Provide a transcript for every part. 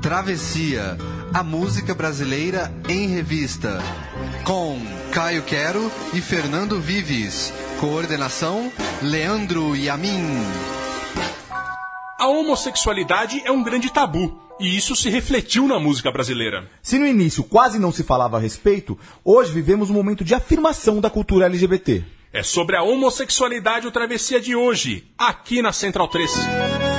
Travessia, a música brasileira em revista. Com Caio Quero e Fernando Vives. Coordenação: Leandro Yamin. A homossexualidade é um grande tabu. E isso se refletiu na música brasileira. Se no início quase não se falava a respeito, hoje vivemos um momento de afirmação da cultura LGBT. É sobre a homossexualidade o Travessia de hoje, aqui na Central 3.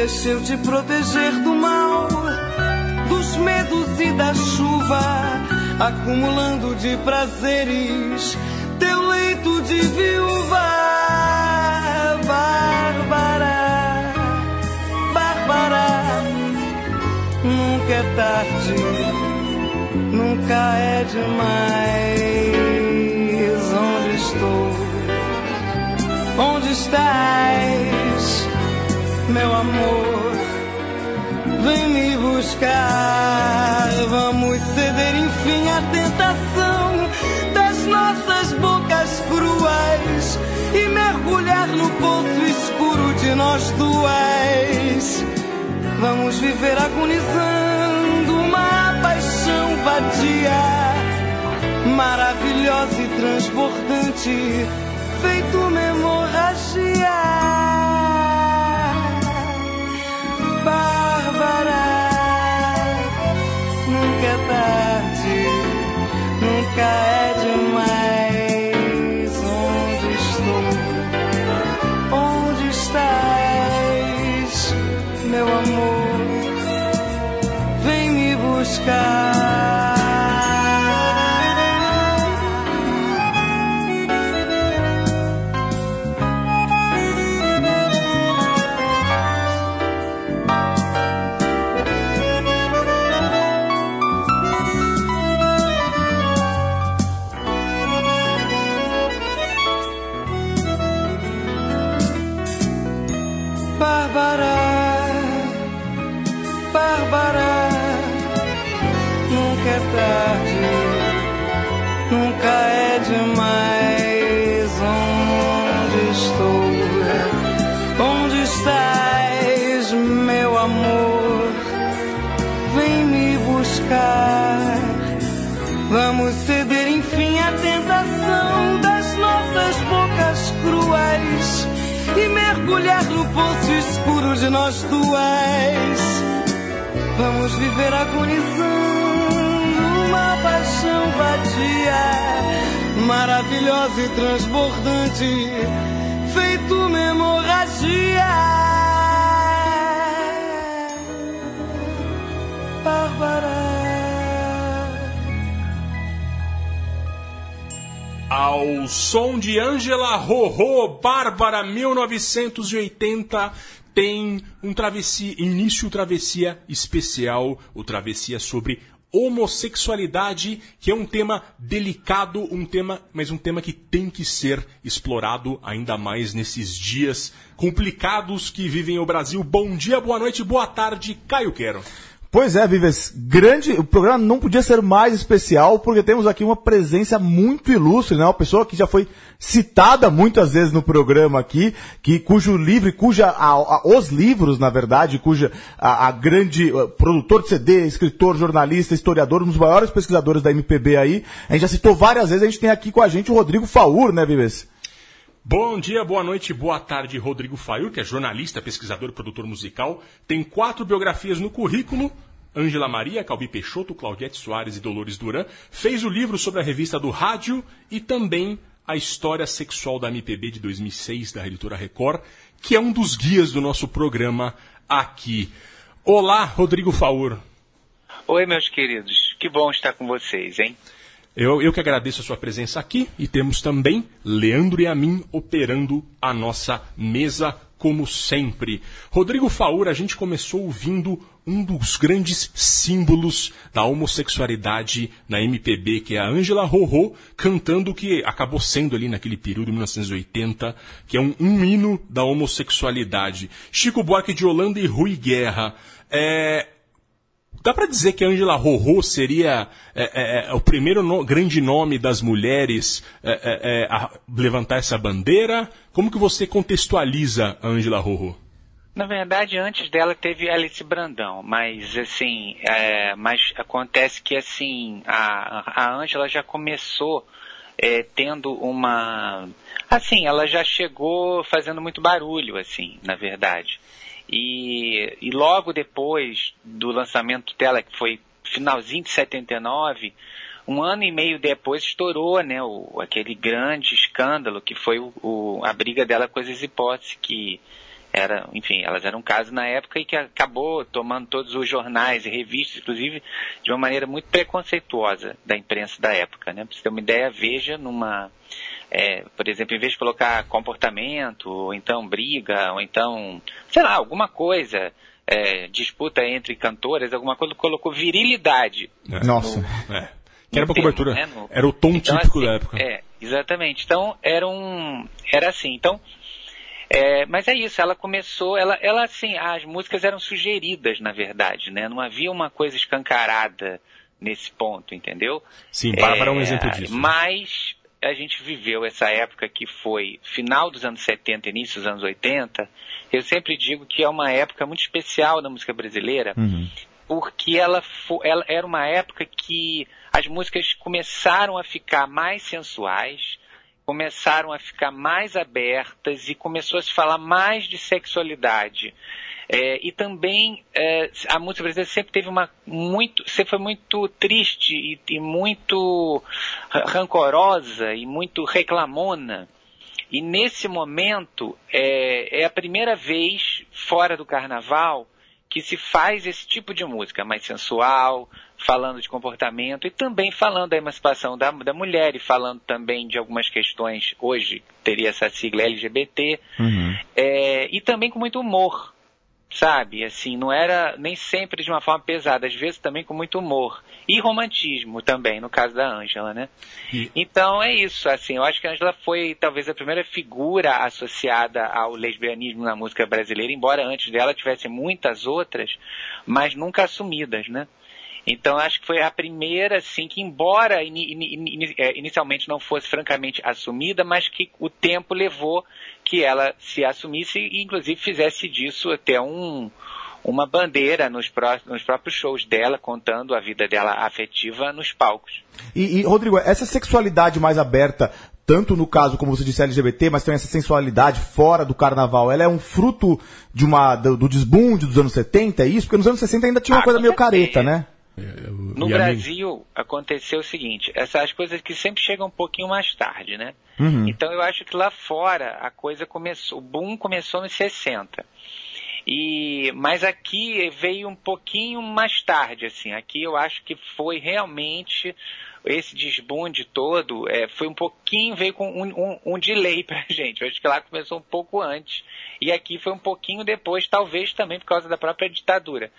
Deixa te proteger do mal, dos medos e da chuva, acumulando de prazeres teu leito de viúva. Bárbara, Bárbara nunca é tarde, nunca é demais. Onde estou? Onde estás, meu amor? Vem me buscar. Vamos ceder enfim à tentação das nossas bocas cruas e mergulhar no poço escuro de nós duas Vamos viver agonizando uma paixão vadia, maravilhosa e transbordante, feito uma hemorragia. Bárbara, nunca é tarde, nunca é demais. Onde estou? Onde estás, meu amor? Bárbara, de nós duas. Vamos viver agonizando uma paixão vadia, maravilhosa e transbordante, feito uma hemorragia. Bárbara. Ao som de Angela Rorô, Bárbara 1980, tem um travessia, início travessia especial, o travessia sobre homossexualidade, que é um tema delicado, um tema, mas um tema que tem que ser explorado ainda mais nesses dias complicados que vivem o Brasil. Bom dia, boa noite, boa tarde, Caio Quero. Pois é, Vives, grande, o programa não podia ser mais especial, porque temos aqui uma presença muito ilustre, né? Uma pessoa que já foi citada muitas vezes no programa aqui, que, cujo livro, cuja, a- a- os livros, na verdade, cuja a, a grande uh, produtor de CD, escritor, jornalista, historiador, um dos maiores pesquisadores da MPB aí, a gente já citou várias vezes, a gente tem aqui com a gente o Rodrigo Faur, né, Vives? Bom dia, boa noite, boa tarde, Rodrigo Faur, que é jornalista, pesquisador produtor musical. Tem quatro biografias no currículo, Ângela Maria, Calbi Peixoto, Claudete Soares e Dolores Duran, fez o livro sobre a revista do rádio e também a história sexual da MPB de 2006 da editora Record, que é um dos guias do nosso programa aqui. Olá, Rodrigo Faur. Oi, meus queridos. Que bom estar com vocês, hein? Eu, eu que agradeço a sua presença aqui e temos também Leandro e a mim operando a nossa mesa como sempre. Rodrigo Faur, a gente começou ouvindo um dos grandes símbolos da homossexualidade na MPB, que é a Ângela Rorô, cantando o que acabou sendo ali naquele período, 1980, que é um, um hino da homossexualidade. Chico Buarque de Holanda e Rui Guerra. É, Dá para dizer que Angela Rorô seria é, é, é, o primeiro no, grande nome das mulheres é, é, é, a levantar essa bandeira? Como que você contextualiza a Angela Rorô? Na verdade, antes dela teve Alice Brandão, mas assim, mas acontece que assim a a Angela já começou tendo uma, assim, ela já chegou fazendo muito barulho, assim, na verdade. E, e logo depois do lançamento dela, que foi finalzinho de 79, um ano e meio depois estourou né, o, aquele grande escândalo que foi o, o, a briga dela com as hipóteses, que era, enfim, elas eram um caso na época e que acabou tomando todos os jornais e revistas, inclusive de uma maneira muito preconceituosa da imprensa da época. Né? Para você ter uma ideia, veja numa é, por exemplo, em vez de colocar comportamento, ou então briga, ou então, sei lá, alguma coisa, é, disputa entre cantores, alguma coisa, colocou virilidade. É. Nossa, no, é. Que era uma cobertura, né? no, era o tom então, típico assim, da época. É, exatamente. Então, era um, era assim, então, é, mas é isso, ela começou, ela, ela assim, as músicas eram sugeridas, na verdade, né? Não havia uma coisa escancarada nesse ponto, entendeu? Sim, Bárbara é um exemplo disso. Mas a gente viveu essa época que foi final dos anos 70, início dos anos 80, eu sempre digo que é uma época muito especial da música brasileira, uhum. porque ela, foi, ela era uma época que as músicas começaram a ficar mais sensuais, começaram a ficar mais abertas e começou a se falar mais de sexualidade. É, e também é, a música brasileira sempre teve uma muito, sempre foi muito triste e, e muito rancorosa e muito reclamona. E nesse momento é, é a primeira vez fora do carnaval que se faz esse tipo de música mais sensual, falando de comportamento e também falando da emancipação da, da mulher e falando também de algumas questões, hoje teria essa sigla LGBT, uhum. é, e também com muito humor sabe? Assim, não era nem sempre de uma forma pesada, às vezes também com muito humor. E romantismo também, no caso da Ângela, né? E... Então é isso, assim, eu acho que a Ângela foi talvez a primeira figura associada ao lesbianismo na música brasileira, embora antes dela tivesse muitas outras, mas nunca assumidas, né? Então acho que foi a primeira, assim, que embora in, in, in, é, inicialmente não fosse francamente assumida, mas que o tempo levou que ela se assumisse e inclusive fizesse disso até um, uma bandeira nos, pró nos próprios shows dela, contando a vida dela afetiva nos palcos. E, e, Rodrigo, essa sexualidade mais aberta, tanto no caso, como você disse, LGBT, mas também essa sensualidade fora do carnaval, ela é um fruto de uma, do, do desbunde dos anos 70, é isso? Porque nos anos 60 ainda tinha uma ah, coisa meio careta, né? No Brasil aconteceu o seguinte, essas coisas que sempre chegam um pouquinho mais tarde, né? Uhum. Então eu acho que lá fora a coisa começou, o boom começou nos 60. E, mas aqui veio um pouquinho mais tarde, assim. Aqui eu acho que foi realmente esse desbunde todo, é, foi um pouquinho, veio com um, um, um delay pra gente. Eu acho que lá começou um pouco antes. E aqui foi um pouquinho depois, talvez também por causa da própria ditadura.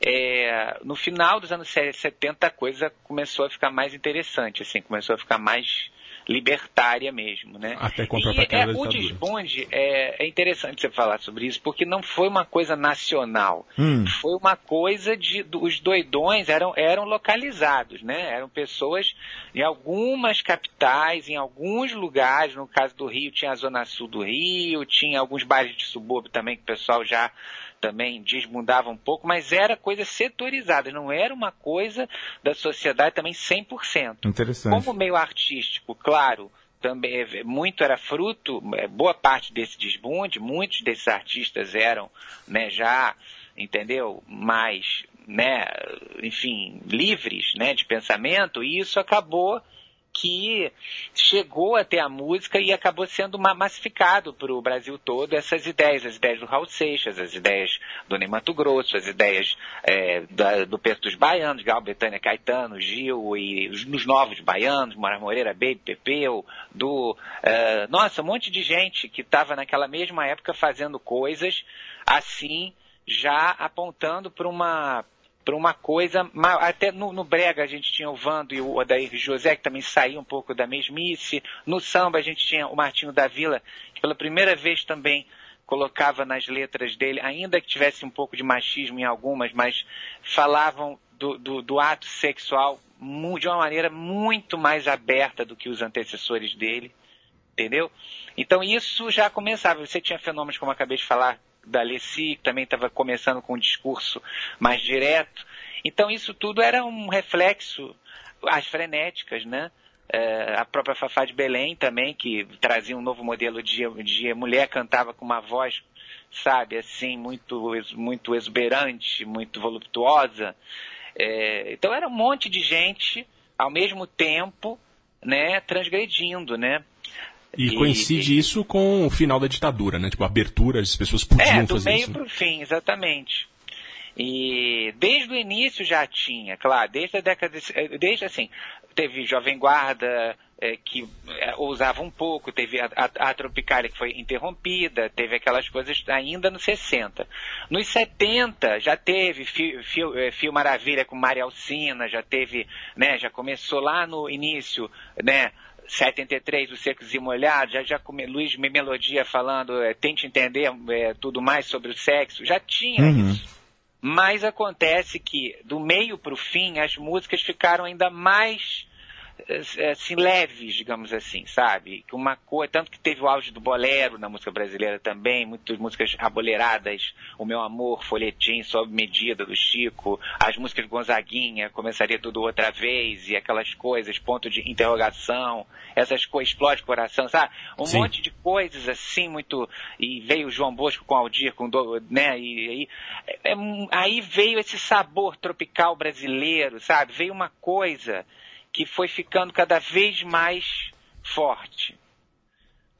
É, no final dos anos 70 a coisa começou a ficar mais interessante, assim, começou a ficar mais libertária mesmo, né? Até contra-atacar é, O desbonde é, é, interessante você falar sobre isso, porque não foi uma coisa nacional. Hum. Foi uma coisa de... Os doidões eram, eram localizados, né? Eram pessoas em algumas capitais, em alguns lugares, no caso do Rio tinha a Zona Sul do Rio, tinha alguns bairros de subúrbio também que o pessoal já também desmundava um pouco, mas era coisa setorizada, não era uma coisa da sociedade também 100%. Interessante. Como meio artístico, claro, também é, muito era fruto, é, boa parte desse desbunde, muitos desses artistas eram né, já entendeu? Mais, né, enfim, livres, né, de pensamento, e isso acabou que chegou até a música e acabou sendo massificado para o Brasil todo essas ideias, as ideias do Raul Seixas, as ideias do Ney Mato Grosso, as ideias é, da, do Perto dos Baianos, Gal, Betânia Caetano, Gil e os, os novos baianos, Moraes Moreira, Baby, Pepeu, do... É, nossa, um monte de gente que estava naquela mesma época fazendo coisas assim, já apontando para uma para uma coisa, até no, no, Brega a gente tinha o Vando e o Odair José, que também saíam um pouco da mesmice, no samba a gente tinha o Martinho da Vila, que pela primeira vez também colocava nas letras dele, ainda que tivesse um pouco de machismo em algumas, mas falavam do, do, do ato sexual de uma maneira muito mais aberta do que os antecessores dele, entendeu? Então isso já começava. Você tinha fenômenos, como acabei de falar, da Leci, que também estava começando com um discurso mais direto. Então isso tudo era um reflexo, as frenéticas, né? É, a própria Fafá de Belém também, que trazia um novo modelo de, de mulher, cantava com uma voz, sabe, assim, muito, muito exuberante, muito voluptuosa. É, então era um monte de gente, ao mesmo tempo, né, transgredindo, né? E, e coincide e, isso com o final da ditadura, né? Tipo, a abertura, as pessoas podiam é, do fazer meio isso. para o fim, exatamente. E desde o início já tinha, claro, desde a década, de, desde assim, teve Jovem Guarda é, que é, ousava um pouco, teve a, a, a, Tropicália que foi interrompida, teve aquelas coisas ainda nos 60. Nos 70 já teve Fio, Fio, Fio Maravilha com Maria Alcina, já teve, né, já começou lá no início, né, 73, os Secos e Molhados, já, já com Luiz Melodia falando, é, tente entender é, tudo mais sobre o sexo, já tinha uhum. isso. Mas acontece que, do meio para o fim, as músicas ficaram ainda mais assim, leves, digamos assim, sabe? Uma coisa, tanto que teve o auge do bolero na música brasileira também, muitas músicas aboleradas, O Meu Amor, Folhetim, Sob Medida, do Chico, as músicas Gonzaguinha, Começaria Tudo Outra Vez, e aquelas coisas, ponto de interrogação, essas coisas, explode coração, sabe? Um Sim. monte de coisas assim, muito, e veio o João Bosco com Aldir, com, né, e é, é, aí veio esse sabor tropical brasileiro, sabe? Veio uma coisa que foi ficando cada vez mais forte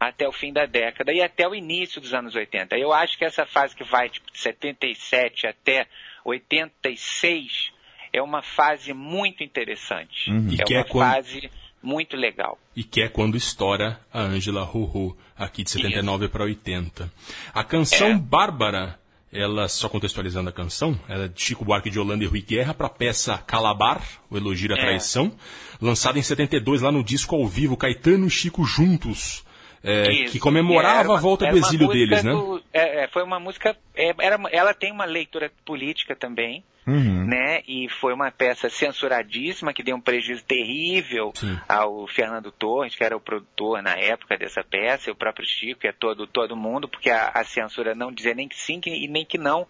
até o fim da década e até o início dos anos 80. Eu acho que essa fase que vai tipo, de 77 até 86 é uma fase muito interessante. Uhum. É uma é quando... fase muito legal. E que é quando estoura a Angela Rorô, aqui de 79 para 80. A canção é. Bárbara ela, só contextualizando a canção, ela é de Chico Buarque de Holanda e Rui Guerra para a peça Calabar, o Elogio à é. Traição, lançada em 72 lá no disco ao vivo Caetano e Chico juntos, é, que comemorava uma, a volta do exílio deles, né? Do, é, é, foi uma música, é, era, ela tem uma leitura política também, uhum. né? E foi uma peça censuradíssima que deu um prejuízo terrível Sim. ao Fernando Torres, que era o produtor na época dessa peça, e o próprio Chico, e a todo, todo mundo, porque a, a censura não dizia nem que sim e nem que não.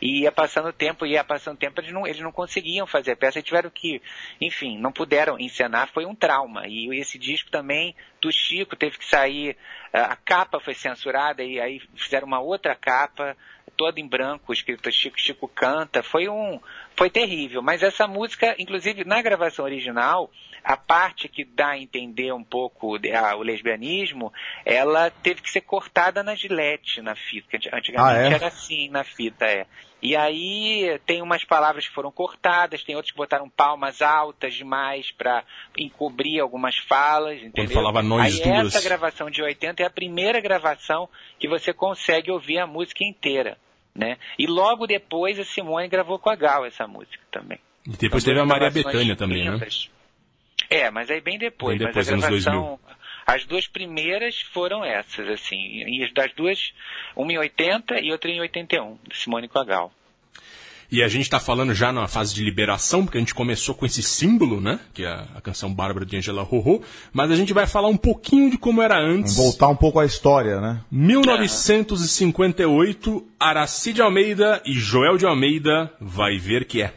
E ia passando tempo, ia passando tempo, eles não, eles não conseguiam fazer a peça, e tiveram que, enfim, não puderam encenar, foi um trauma. E esse disco também do Chico teve que sair, a capa foi censurada e aí fizeram uma outra capa toda em branco, escrito Chico Chico canta, foi um, foi terrível. Mas essa música, inclusive na gravação original, a parte que dá a entender um pouco a, o lesbianismo, ela teve que ser cortada na gilete, na fita. Antigamente ah, é? era assim na fita, é. E aí tem umas palavras que foram cortadas, tem outras que botaram palmas altas demais para encobrir algumas falas, entendeu? Quando falava nós aí duas. essa gravação de 80 é a primeira gravação que você consegue ouvir a música inteira, né? E logo depois a Simone gravou com a Gal essa música também. E depois teve a Maria Bethânia também, né? É, mas aí bem depois. Bem depois, mas a gravação, as duas primeiras foram essas, assim. E das duas, uma em 80 e outra em 81, Simone com a Gal. E a gente está falando já na fase de liberação, porque a gente começou com esse símbolo, né? Que é a canção Bárbara de Angela Rorô. Mas a gente vai falar um pouquinho de como era antes. Voltar um pouco à história, né? 1958, Aracide Almeida e Joel de Almeida vai ver que é.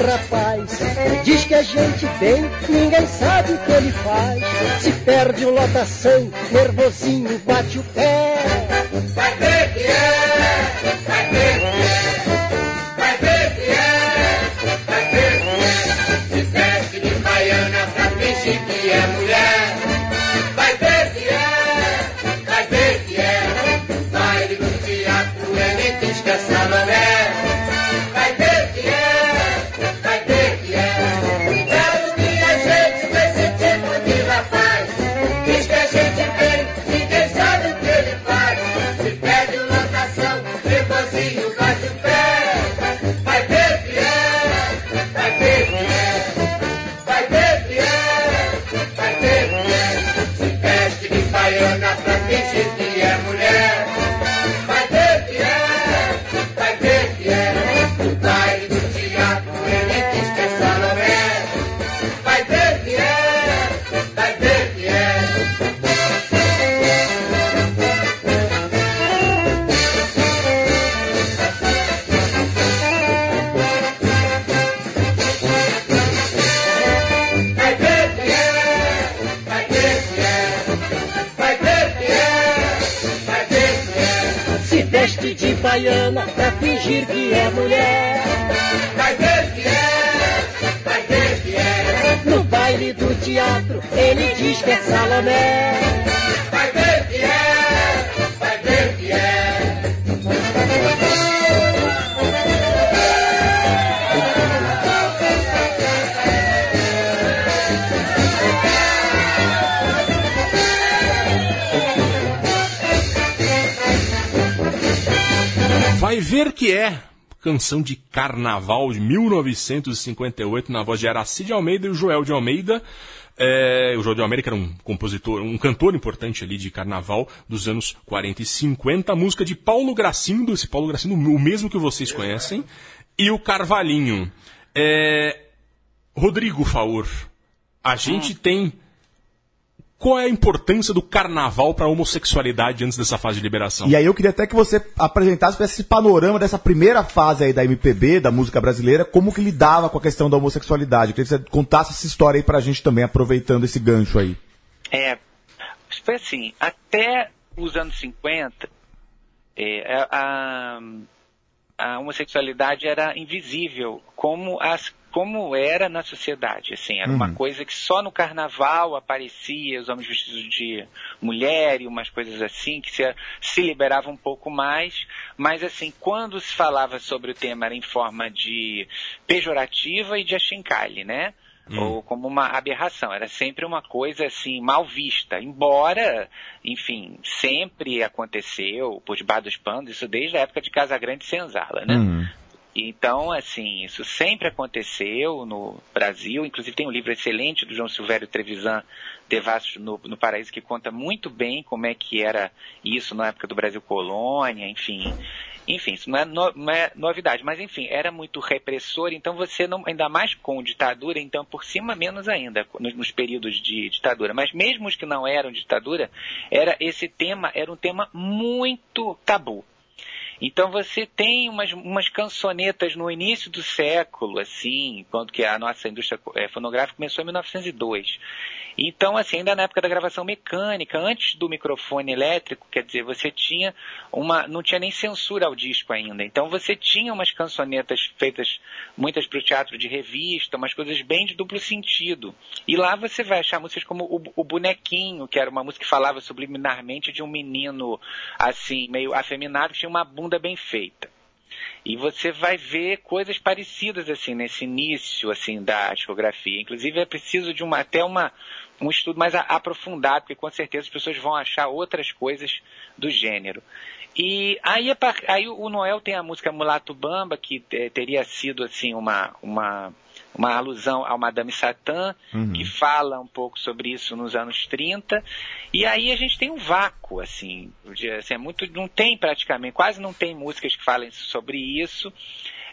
Rapaz. Diz que a gente tem, ninguém sabe o que ele faz. Se perde o lotação, nervosinho bate o pé. Mulher. Vai ver que é, vai ver que é. No baile do teatro ele diz que é Salomé. Vai ver que é, vai ver que é. Vai ver que é. Canção de Carnaval de 1958, na voz de Aracide Almeida e o Joel de Almeida. É, o Joel de Almeida, que era um compositor, um cantor importante ali de carnaval dos anos 40 e 50. A música de Paulo Gracindo, esse Paulo Gracindo, o mesmo que vocês conhecem. E o Carvalhinho. É, Rodrigo Faur, a gente tem qual é a importância do carnaval para a homossexualidade antes dessa fase de liberação? E aí eu queria até que você apresentasse esse panorama dessa primeira fase aí da MPB, da música brasileira, como que lidava com a questão da homossexualidade. Eu queria que você contasse essa história aí pra gente também, aproveitando esse gancho aí. É, foi assim, até os anos 50, é, a, a homossexualidade era invisível, como, as, como era na sociedade. Assim, era uma coisa que só no carnaval aparecia, os homens vestidos de mulher e umas coisas assim, que se, se liberava um pouco mais. Mas, assim, quando se falava sobre o tema era em forma de pejorativa e de achincalhe, né? ou como uma aberração. Era sempre uma coisa assim mal vista, embora, enfim, sempre aconteceu por debaixo dos panos, isso desde a época de Casagrande e Senzala, né? Então, assim, isso sempre aconteceu no Brasil. Inclusive tem um livro excelente do João Silvério Trevisan, Devassos no, no Paraíso, que conta muito bem como é que era isso na época do Brasil Colônia, enfim. Enfim, isso não é, no- não é novidade, mas enfim, era muito repressor, então você não, ainda mais com ditadura, então por cima menos ainda, nos, nos períodos de ditadura. Mas mesmo os que não eram ditadura, era esse tema era um tema muito tabu. Então você tem umas, umas cançonetas no início do século, assim, quando que a nossa indústria eh, fonográfica começou em 1902. Então, assim, ainda na época da gravação mecânica, antes do microfone elétrico, quer dizer, você tinha uma, não tinha nem censura ao disco ainda. Então você tinha umas cançonetas feitas muitas para o teatro de revista, umas coisas bem de duplo sentido. E lá você vai achar músicas como o, o Bonequinho, que era uma música que falava subliminarmente de um menino assim, meio afeminado, que tinha uma bunda bem feita. E você vai ver coisas parecidas assim nesse início assim da discografia. Inclusive é preciso de uma até uma um estudo mais aprofundado, porque com certeza as pessoas vão achar outras coisas do gênero. E aí, aí o Noel tem a música Mulato Bamba, que eh, teria sido assim uma, uma, uma alusão ao Madame Satã, que fala um pouco sobre isso nos anos 30. E aí a gente tem um vácuo, assim, de- assim, é muito, não tem praticamente, quase não tem músicas que falem sobre isso.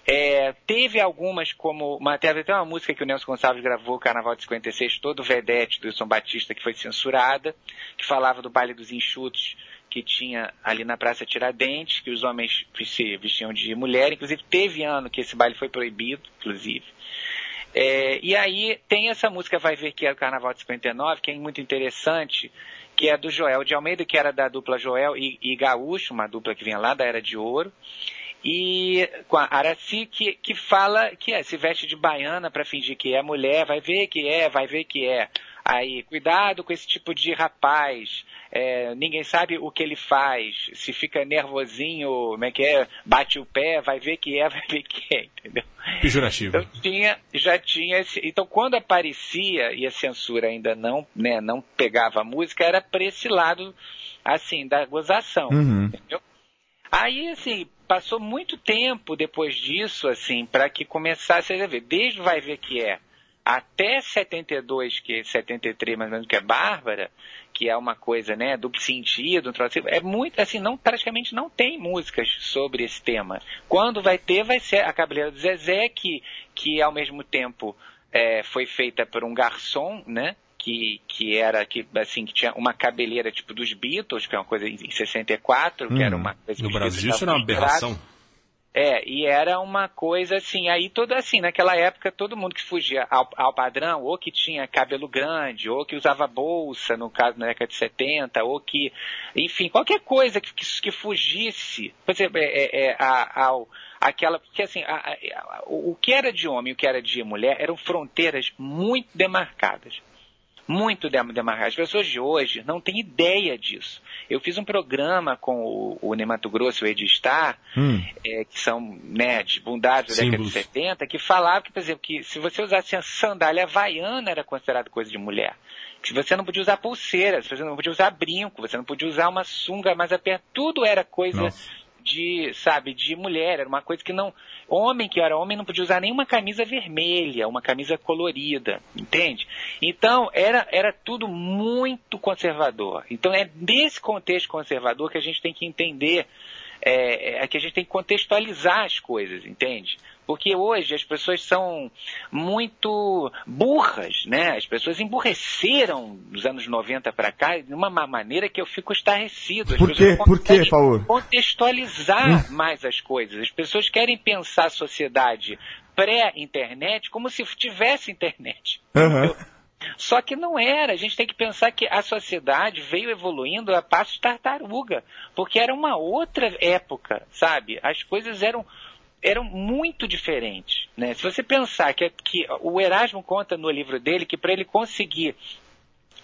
É, teve algumas, como. Uma, teve até uma música que o Nelson Gonçalves gravou, Carnaval de 56, todo vedete do Wilson Batista, que foi censurada, que falava do baile dos enxutos que tinha ali na Praça Tiradentes, que os homens se vestiam de mulher. Inclusive, teve ano que esse baile foi proibido, inclusive. É, e aí tem essa música Vai Ver Que é o Carnaval de 59, que é muito interessante, que é do Joel de Almeida, que era da dupla Joel e, e Gaúcho, uma dupla que vinha lá da Era de Ouro e com a Araci que, que fala que é, se veste de baiana para fingir que é mulher, vai ver que é, vai ver que é. Aí, cuidado com esse tipo de rapaz. É, ninguém sabe o que ele faz. Se fica nervosinho, como é que é? Bate o pé, vai ver que é, vai ver que é, entendeu? Pejorativo. Então, tinha, já tinha esse, Então, quando aparecia e a censura ainda não, né, não pegava a música, era para esse lado, assim, da gozação, Uhum. entendeu? Aí, assim, passou muito tempo depois disso, assim, para que começasse a ver. Desde Vai Ver Que É até 72, que 73 mais ou menos, que é Bárbara, que é uma coisa, né, duplo sentido, um troço assim, é muito, assim, não, praticamente não tem músicas sobre esse tema. Quando vai ter, vai ser a Cabeleira do Zezé, que, que ao mesmo tempo é, foi feita por um garçom, né, que, que era que assim que tinha uma cabeleira tipo dos Beatles, que é uma coisa em em 64, que era uma coisa No Brasil isso era uma aberração. é, e era uma coisa assim, aí toda assim, naquela época todo mundo que fugia ao, ao padrão, ou que tinha cabelo grande, ou que usava bolsa, no caso na década de 70, ou que, enfim, qualquer coisa que, que, que fugisse, por exemplo, é, é, é, a- ao, aquela, porque assim, a- a- o que era de homem e o que era de mulher eram fronteiras muito demarcadas muito dem- demarcadas. As pessoas de hoje não têm ideia disso. Eu fiz um programa com o, o Ney Mato Grosso e o Edistar, Hum. é, que são né, de bondade da década de Símbolos. 70, que falavam que, por exemplo, que se você usasse a sandália havaiana era considerado coisa de mulher. Que você não podia usar pulseira, você não podia usar brinco, você não podia usar uma sunga mais apertada. Tudo era coisa Nossa. De, sabe, de mulher. Era uma coisa que não. Homem que era homem não podia usar nenhuma camisa vermelha, uma camisa colorida, entende? Então, era, era tudo muito conservador. Então, é desse contexto conservador que a gente tem que entender, é, é que a gente tem que contextualizar as coisas, entende? Porque hoje as pessoas são muito burras, né? As pessoas emburreceram dos anos 90 para cá de uma ma- maneira que eu fico estarrecido. As Por quê? Por quê, Faur? contextualizar mais as coisas. As pessoas querem pensar a sociedade pré-internet como se tivesse internet. Aham. Só que não era. A gente tem que pensar que a sociedade veio evoluindo a passo de tartaruga, porque era uma outra época, sabe? As coisas eram eram muito diferentes, né? Se você pensar que, que o Erasmo conta no livro dele que para ele conseguir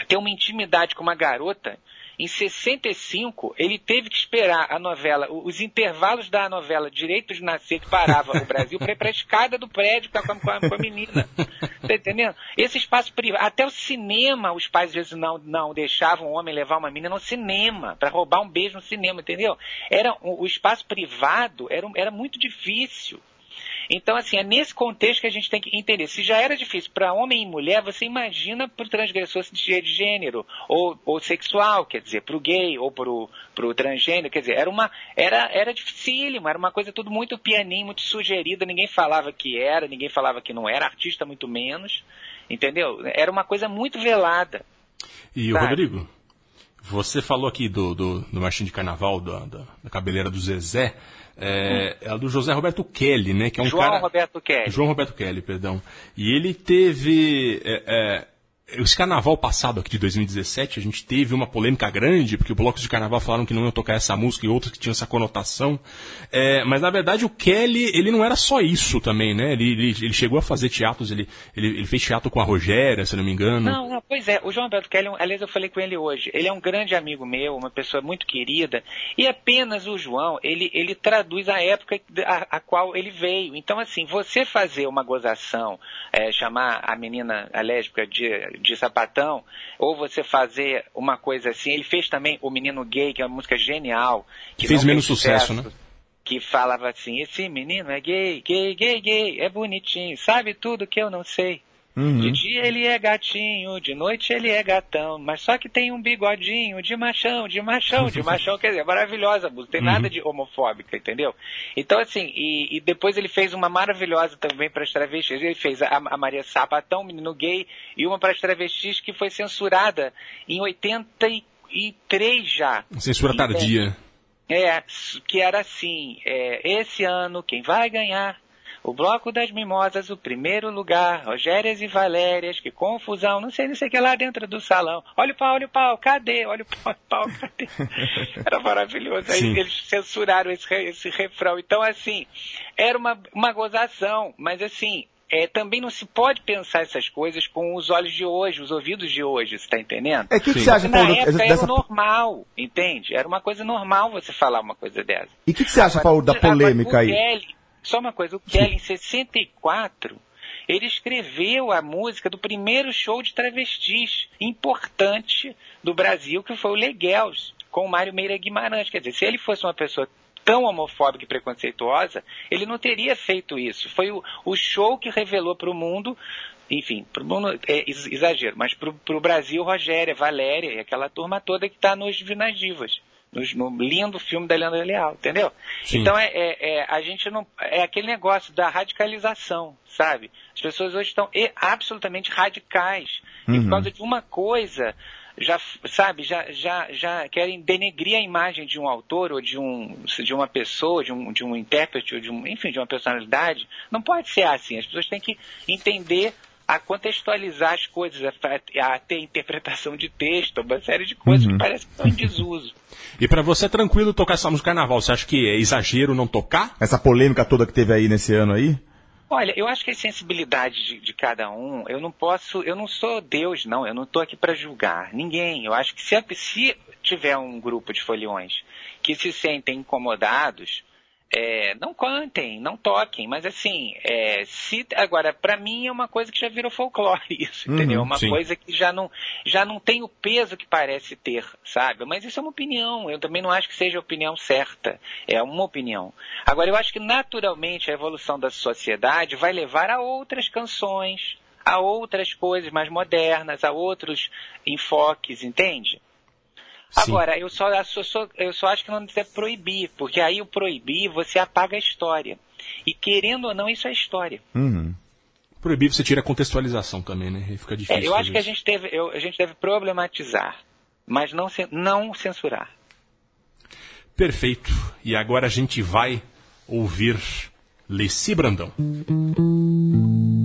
ter uma intimidade com uma garota, em 65 ele teve que esperar a novela, os intervalos da novela Direito de Nascer que parava o Brasil para ir para a escada do prédio com a, com a- menina. Tá entendendo? Esse espaço privado, até o cinema, os pais às vezes não, não deixavam o homem levar uma menina no cinema, para roubar um beijo no cinema, entendeu? Era, o, espaço privado era, um- era muito difícil. Então, assim, é nesse contexto que a gente tem que entender. Se já era difícil para homem e mulher, você imagina para o transgressor de gênero, ou, ou sexual, quer dizer, para o gay, ou para o transgênero, quer dizer, era uma. Era, era dificílimo, era uma coisa tudo muito pianinho, muito sugerida, ninguém falava que era, ninguém falava que não era, artista muito menos. Entendeu? Era uma coisa muito velada. E Tá. Rodrigo, você falou aqui do, do, do marchinho de carnaval, da, da, da cabeleira do Zezé. É, é a do José Roberto Kelly, né? Que é um João cara... Roberto Kelly. João Roberto Kelly, perdão. E ele teve. é, é, esse carnaval passado aqui de 2017, a gente teve uma polêmica grande, porque blocos de carnaval falaram que não iam tocar essa música e outros que tinham essa conotação. É, mas na verdade o Kelly, ele não era só isso também, né? Ele, ele, ele chegou a fazer teatros, ele, ele, ele fez teatro com a Rogéria, se não me engano. Não, não, pois é, o João Alberto Kelly, aliás, eu falei com ele hoje, ele é um grande amigo meu, uma pessoa muito querida, e apenas o João, ele, ele traduz a época a, a qual ele veio. Então, assim, você fazer uma gozação, é, chamar a menina a lésbica de, de sapatão, ou você fazer uma coisa assim, ele fez também o Menino Gay, que é uma música genial. Que fez menos sucesso, né? Que falava assim, esse menino é gay, gay, gay, gay, é bonitinho, sabe tudo que eu não sei. De dia ele é gatinho, de noite ele é gatão, mas só que tem um bigodinho de machão, de machão, de machão, quer dizer, maravilhosa a música, tem nada de homofóbica, entendeu? Então, assim, e, e depois ele fez uma maravilhosa também para as travestis, ele fez a, a Maria Sapatão, menino gay, e uma para as travestis que foi censurada em 83 já. Censura tardia. É, que era assim, é, esse ano quem vai ganhar? O Bloco das Mimosas, o primeiro lugar, Rogérias e Valérias, que confusão, não sei, não sei o que lá dentro do salão. Olha o pau, olha o pau, cadê? Olha o pau, olha o pau, cadê? Era maravilhoso. Aí Sim. eles censuraram esse, esse refrão. Então, assim, era uma, uma gozação, mas assim, é, também não se pode pensar essas coisas com os olhos de hoje, os ouvidos de hoje, você tá entendendo? É, o que, que você acha, Na Paulo, época dessa... era o normal, entende? Era uma coisa normal você falar uma coisa dessa. E o que, que você acha, Paulo, da polêmica aí? Kelly, só uma coisa, o Kelly em 64, ele escreveu a música do primeiro show de travestis importante do Brasil, que foi o Leguels, com o Mário Meira Guimarães. Quer dizer, se ele fosse uma pessoa tão homofóbica e preconceituosa, ele não teria feito isso. Foi o, o show que revelou para o mundo enfim, pro mundo, é ex- exagero, mas pro, pro Brasil, Rogéria, Valéria e aquela turma toda que tá nos Divinas Divas. Nos- No, lindo filme da Leandra Leal, entendeu? Sim. Então é, é- é- a gente não. É aquele negócio da radicalização, sabe? As pessoas hoje estão absolutamente radicais. E por causa de uma coisa, já, sabe, já, já, já querem denegrir a imagem de um autor ou de, um, de uma pessoa, de um, de um intérprete, ou de um, enfim, de uma personalidade. Não pode ser assim. As pessoas têm que entender a contextualizar as coisas, a, ter interpretação de texto, uma série de coisas que parece que estão em desuso. E pra você é tranquilo tocar essa música carnaval? Você acha que é exagero não tocar? Essa polêmica toda que teve aí nesse ano aí? Olha, eu acho que a sensibilidade de, de cada um, eu não posso, eu não sou Deus, não, eu não estou aqui para julgar ninguém. Eu acho que se, se tiver um grupo de foliões que se sentem incomodados, é, não cantem, não toquem, mas assim, é, se agora para mim é uma coisa que já virou folclore isso, entendeu? É uma sim. coisa que já não já não tem o peso que parece ter, sabe? Mas isso é uma opinião. Eu também não acho que seja a opinião certa. É uma opinião. Agora eu acho que naturalmente a evolução da sociedade vai levar a outras canções, a outras coisas mais modernas, a outros enfoques, entende? Agora, eu só, eu, só, acho que não deve proibir, porque aí o proibir você apaga a história. E querendo ou não, isso é história. Uhum. Proibir você tira a contextualização também, né? Aí Fica difícil. É, eu acho que a gente deve, eu- a gente deve problematizar, mas não, não censurar. Perfeito. E agora a gente vai ouvir Leci Brandão. Você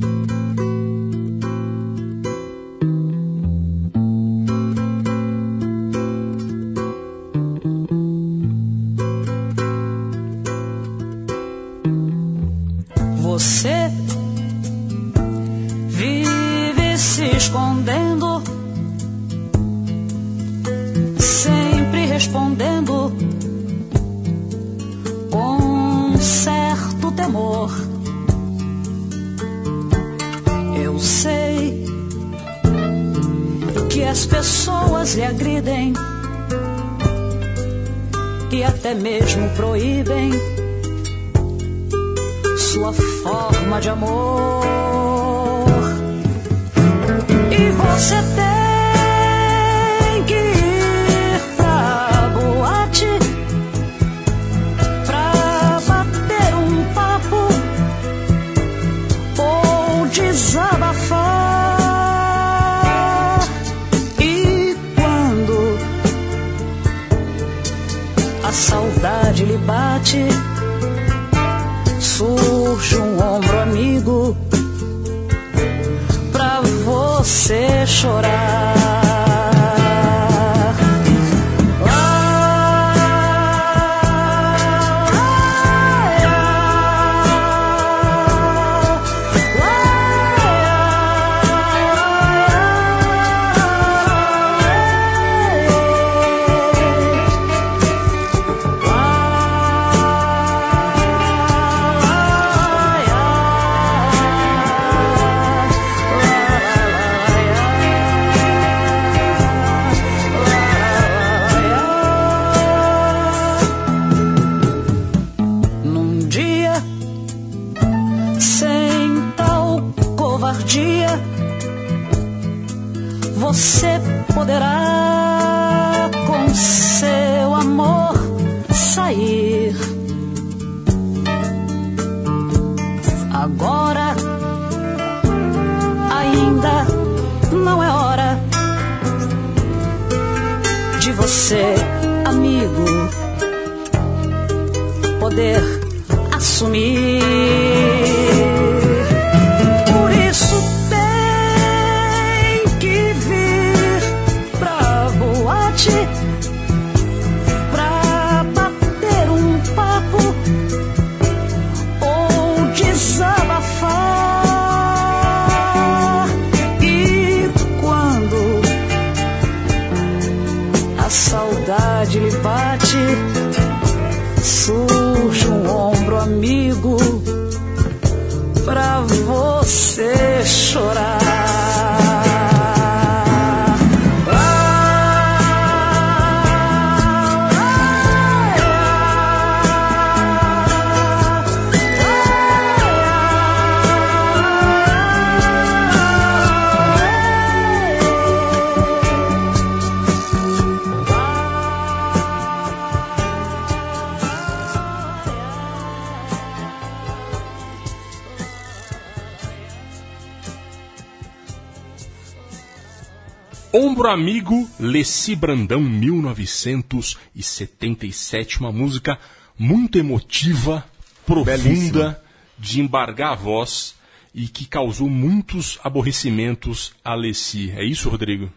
Leci Brandão, 1977. Uma música muito emotiva, profunda, Belíssima. de embargar a voz e que causou muitos aborrecimentos a Leci. É isso, Rodrigo?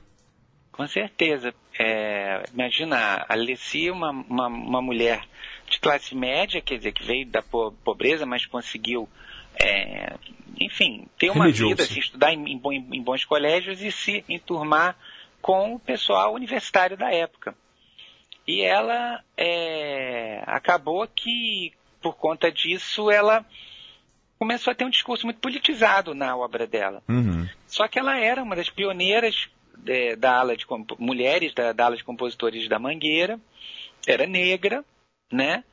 Com certeza. É, imagina, a Alessi, uma, uma, uma mulher de classe média, quer dizer, que veio da po- pobreza, mas conseguiu, é, enfim, ter uma vida, assim, estudar em, em em bons colégios e se enturmar com o pessoal universitário da época. E ela é, acabou que, por conta disso, ela começou a ter um discurso muito politizado na obra dela. Uhum. Só que ela era uma das pioneiras é, da ala de mulheres da, da ala de compositores da Mangueira, era negra, né?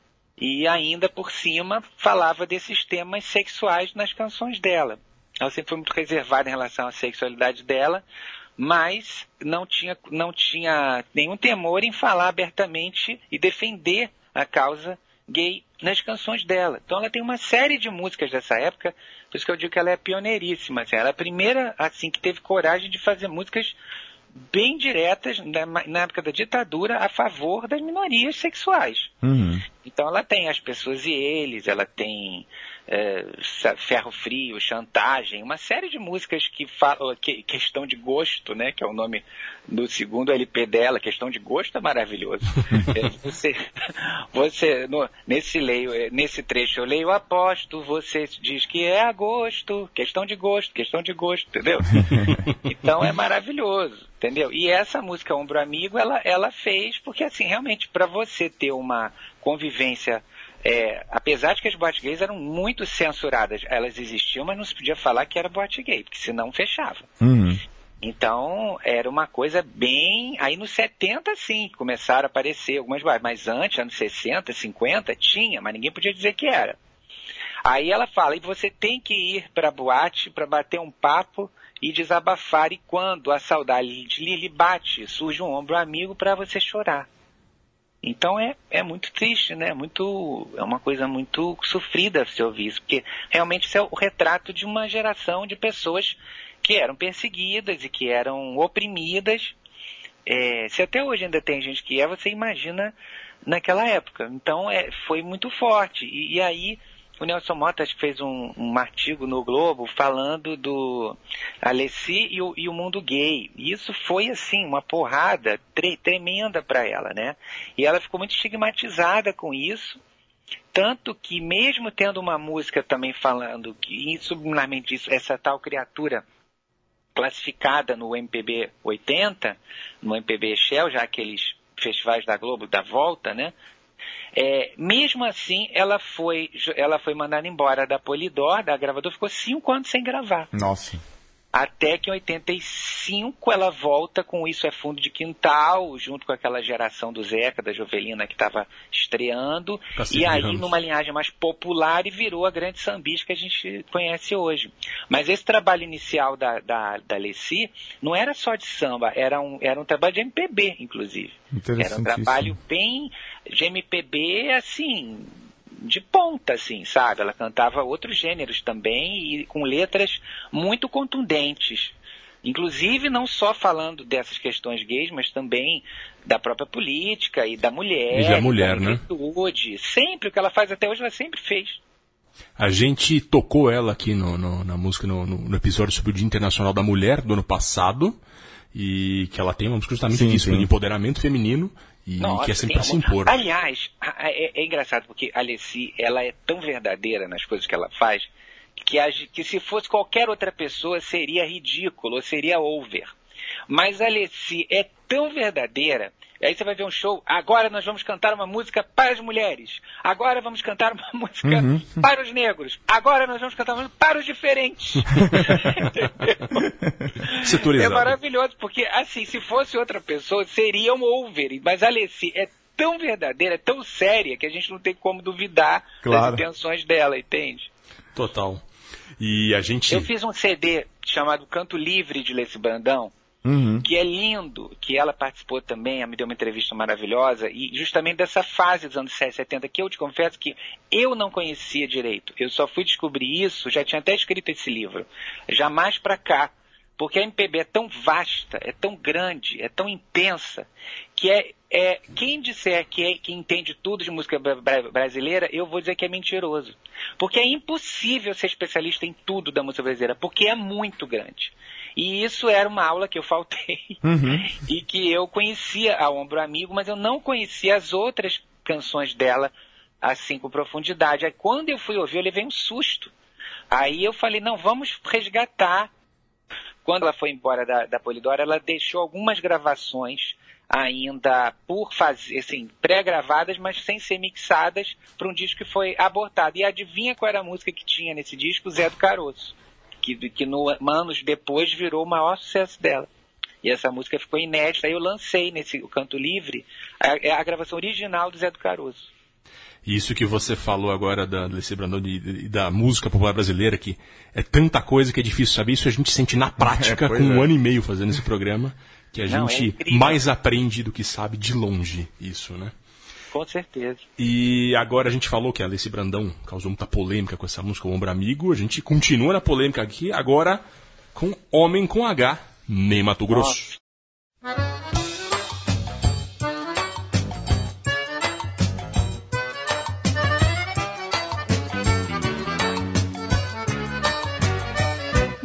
E ainda por cima falava desses temas sexuais nas canções dela. Ela sempre foi muito reservada em relação à sexualidade dela, mas não tinha, não tinha nenhum temor em falar abertamente e defender a causa gay nas canções dela. Então ela tem uma série de músicas dessa época, por isso que eu digo que ela é pioneiríssima. Assim, ela é a primeira assim que teve coragem de fazer músicas bem diretas na, na época da ditadura a favor das minorias sexuais. Uhum. Então ela tem as pessoas e eles, ela tem é, Ferro Frio, Chantagem, uma série de músicas que falam que, questão de gosto, né? Que é o nome do segundo LP dela, questão de gosto é maravilhoso. É, você, você no- nesse leio, é, nesse trecho eu leio aposto, você diz que é a gosto, questão de gosto, questão de gosto, entendeu? Então é maravilhoso, entendeu? E essa música Ombro Amigo, ela, ela fez porque, assim, realmente, para você ter uma convivência, é, apesar de que as boate gays eram muito censuradas, elas existiam, mas não se podia falar que era boate gay, porque senão fechava. Uhum. Então, era uma coisa bem. Aí nos 70, sim, começaram a aparecer algumas boates, mas antes, anos 60, 50, tinha, mas ninguém podia dizer que era. Aí ela fala, e você tem que ir para a boate para bater um papo e desabafar, e quando a saudade lhe lhe bate, surge um ombro amigo para você chorar. Então é, é muito triste, né? Muito, é uma coisa muito sofrida se ouvir isso, porque realmente isso é o retrato de uma geração de pessoas que eram perseguidas e que eram oprimidas. É, se até hoje ainda tem gente que é, você imagina naquela época. Então é, foi muito forte. E, e aí o Nelson Mota acho que fez um, um artigo no Globo falando do Alessi e o, e o mundo gay. E isso foi assim uma porrada tre- tremenda para ela, né? E ela ficou muito estigmatizada com isso. Tanto que mesmo tendo uma música também falando que subliminarmente isso, essa tal criatura classificada no MPB 80, no MPB Shell, já aqueles festivais da Globo da volta, né? É, mesmo assim, ela foi, ela foi mandada embora da Polydor, da gravadora, ficou cinco anos sem gravar. Nossa. Até que em 85 ela volta com Isso é Fundo de Quintal, junto com aquela geração do Zeca, da Jovelina, que estava estreando. Cacete e aí, Ramos. numa linhagem mais popular, e virou a grande sambista que a gente conhece hoje. Mas esse trabalho inicial da, da, da Leci não era só de samba, era um, era um trabalho de MPB, inclusive. Era um trabalho bem de MPB, assim, de ponta, assim, sabe? Ela cantava outros gêneros também e com letras muito contundentes. Inclusive, não só falando dessas questões gays, mas também da própria política e da mulher. E da mulher, da né? negritude. Sempre, o que ela faz até hoje, ela sempre fez. A gente tocou ela aqui no, no- na música, no, no- no episódio sobre o Dia Internacional da Mulher do ano passado. E que ela tem uma música justamente Sim, disso, sim. de empoderamento feminino. E Nossa, que é sempre pra se impor. Aliás, é, é engraçado porque a Alessi, ela é tão verdadeira nas coisas que ela faz que, a, que se fosse qualquer outra pessoa seria ridículo, seria over. Mas a Alessi é tão verdadeira. Aí você vai ver um show, agora nós vamos cantar uma música para as mulheres. Agora vamos cantar uma música Uhum. para os negros. Agora nós vamos cantar uma música para os diferentes. É Setorizado. maravilhoso, porque assim, se fosse outra pessoa, seria um over. Mas a Alessi é tão verdadeira, é tão séria, que a gente não tem como duvidar Claro. das intenções dela, entende? Total. E a gente. Eu fiz um CD chamado Canto Livre de Leci Brandão, Uhum. que é lindo, que ela participou também, ela me deu uma entrevista maravilhosa, e justamente dessa fase dos anos 70, que eu te confesso que eu não conhecia direito. Eu só fui descobrir isso, já tinha até escrito esse livro, jamais pra cá. Porque a MPB é tão vasta, é tão grande, é tão intensa, que é, é quem disser que, é, que entende tudo de música bra- bra- brasileira, eu vou dizer que é mentiroso. Porque é impossível ser especialista em tudo da música brasileira, porque é muito grande. E isso era uma aula que eu faltei e que eu conhecia a Ombro Amigo, mas eu não conhecia as outras canções dela assim com profundidade. Aí quando eu fui ouvir, eu levei um susto. Aí eu falei, não, vamos resgatar. Quando ela foi embora da, da Polidora, ela deixou algumas gravações ainda por fazer, assim, pré-gravadas, mas sem ser mixadas para um disco que foi abortado. E adivinha qual era a música que tinha nesse disco? Zé do Caroço. Que, que no, anos depois virou o maior sucesso dela. E essa música ficou inédita. Aí eu lancei nesse o Canto Livre a, é a gravação original do Zé do Caroço. Isso que você falou agora da Alessia Brandão e da música popular brasileira, que é tanta coisa que é difícil saber, isso a gente sente na prática É, com pois um é. ano e meio fazendo esse programa, que a Não, é gente incrível. mais aprende do que sabe de longe isso, né? Com certeza. E agora a gente falou que a Alessia Brandão causou muita polêmica com essa música, o Ombro Amigo, a gente continua na polêmica aqui, agora com Homem com H, Ney Mato Grosso.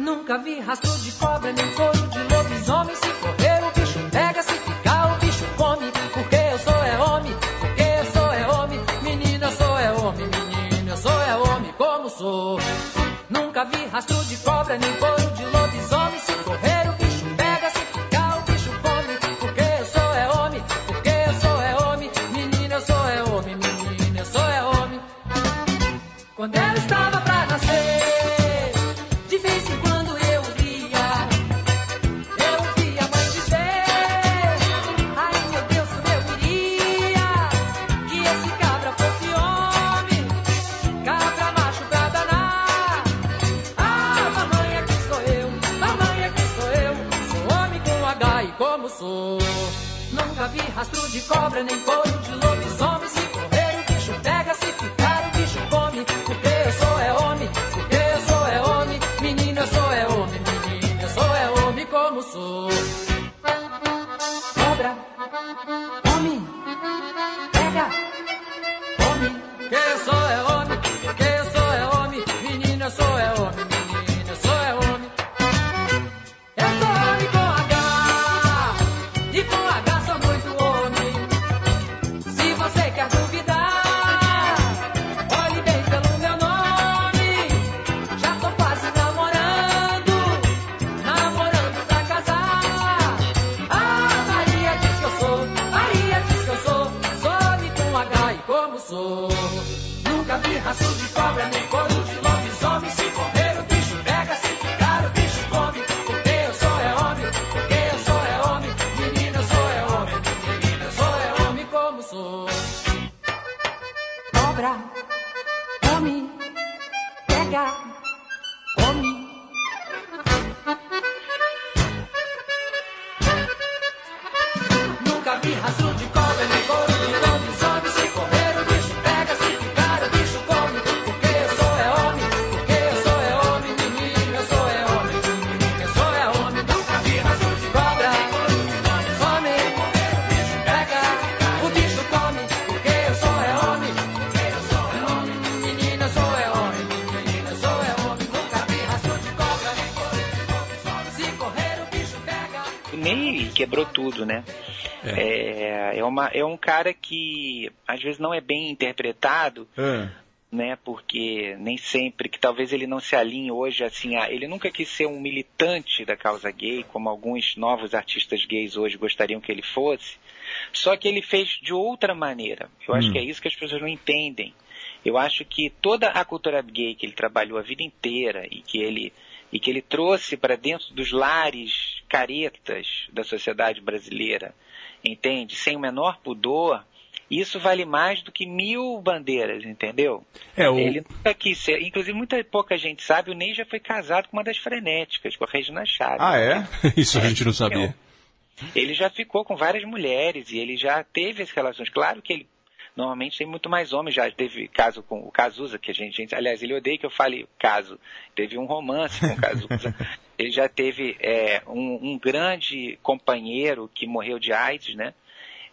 Nunca vi rastro de cobra nem couro de lobisomem. Tudo, né? É, é, uma, é um cara que às vezes não é bem interpretado, É. né? Porque nem sempre, que talvez ele não se alinhe hoje assim, a, ele nunca quis ser um militante da causa gay, como alguns novos artistas gays hoje gostariam que ele fosse. Só que ele fez de outra maneira. Eu acho que é isso que as pessoas não entendem. Eu acho que toda a cultura gay que ele trabalhou a vida inteira e que ele e que ele trouxe para dentro dos lares caretas da sociedade brasileira, entende? Sem o menor pudor, isso vale mais do que mil bandeiras, entendeu? É, o, Ele nunca quis ser. Inclusive, muita pouca gente sabe, o Ney já foi casado com uma das frenéticas, com a Regina Chaves. Ah, é? isso a gente não sabia. Ele já ficou com várias mulheres e ele já teve as relações. Claro que ele normalmente tem muito mais homens, já teve caso com o Cazuza, que a gente, gente- aliás, ele odeia que eu fale caso. Teve um romance com o Cazuza. ele já teve é, um, um grande companheiro que morreu de AIDS, né?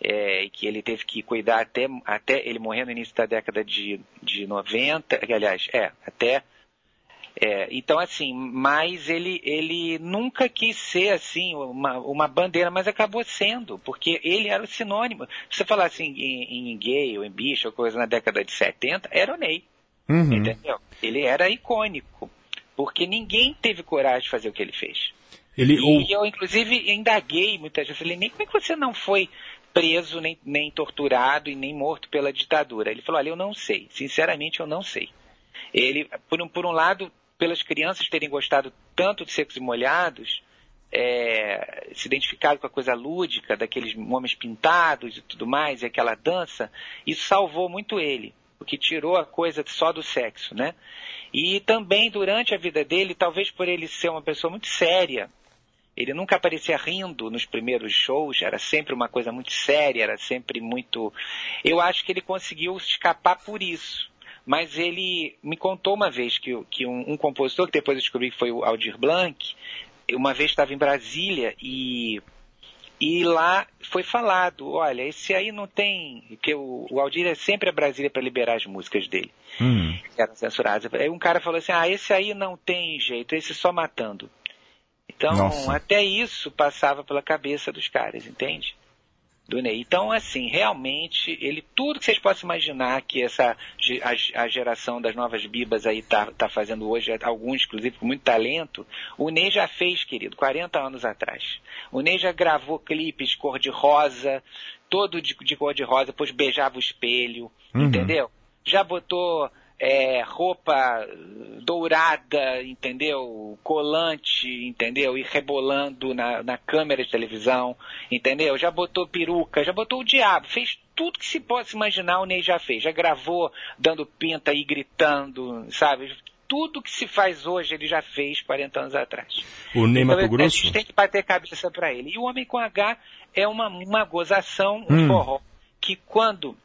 É, e que ele teve que cuidar até, até ele morrer no início da década de, de 90, que, aliás, é, até é, então, assim, mas ele, ele nunca quis ser, assim, uma, uma bandeira, mas acabou sendo, porque ele era o sinônimo. Se você falar assim em, em gay ou em bicho ou coisa na década de 70, era o Ney, Uhum. entendeu? Ele era icônico, porque ninguém teve coragem de fazer o que ele fez. Ele, ou, E eu, inclusive, indaguei muitas vezes. Falei, nem como é que você não foi preso, nem, nem torturado e nem morto pela ditadura? Ele falou, olha, eu não sei. Sinceramente, eu não sei. Ele, por um, por um lado, pelas crianças terem gostado tanto de Secos e Molhados, é, se identificado com a coisa lúdica, daqueles homens pintados e tudo mais, e aquela dança, isso salvou muito ele, porque tirou a coisa só do sexo, né? E também durante a vida dele, talvez por ele ser uma pessoa muito séria, ele nunca aparecia rindo nos primeiros shows, era sempre uma coisa muito séria, era sempre muito. Eu acho que ele conseguiu escapar por isso. Mas ele me contou uma vez que, que um, um compositor, que depois eu descobri que foi o Aldir Blanc, uma vez estava em Brasília e, e lá foi falado: olha, esse aí não tem. que o, o Aldir é sempre a Brasília para liberar as músicas dele Hum. que eram censuradas. Aí um cara falou assim: ah, esse aí não tem jeito, esse só matando. Então, Nossa. até isso passava pela cabeça dos caras, entende? Do Ney. Então, assim, realmente, ele, tudo que vocês possam imaginar que essa, a, a geração das novas bibas aí tá, tá fazendo hoje, alguns, inclusive, com muito talento, o Ney já fez, querido, 40 anos atrás. O Ney já gravou clipes cor-de-rosa, todo de, de cor-de-rosa, depois beijava o espelho, entendeu? Já botou é, roupa dourada, entendeu? Colante, entendeu? E rebolando na, na câmera de televisão, entendeu? Já botou peruca, já botou o diabo, fez tudo que se possa imaginar o Ney já fez. Já gravou dando pinta e gritando, sabe? Tudo que se faz hoje ele já fez 40 anos atrás. o Ney Então, Mato A Grosso. gente tem que bater cabeça para ele. E o Homem com H é uma, uma gozação, um forró, que quando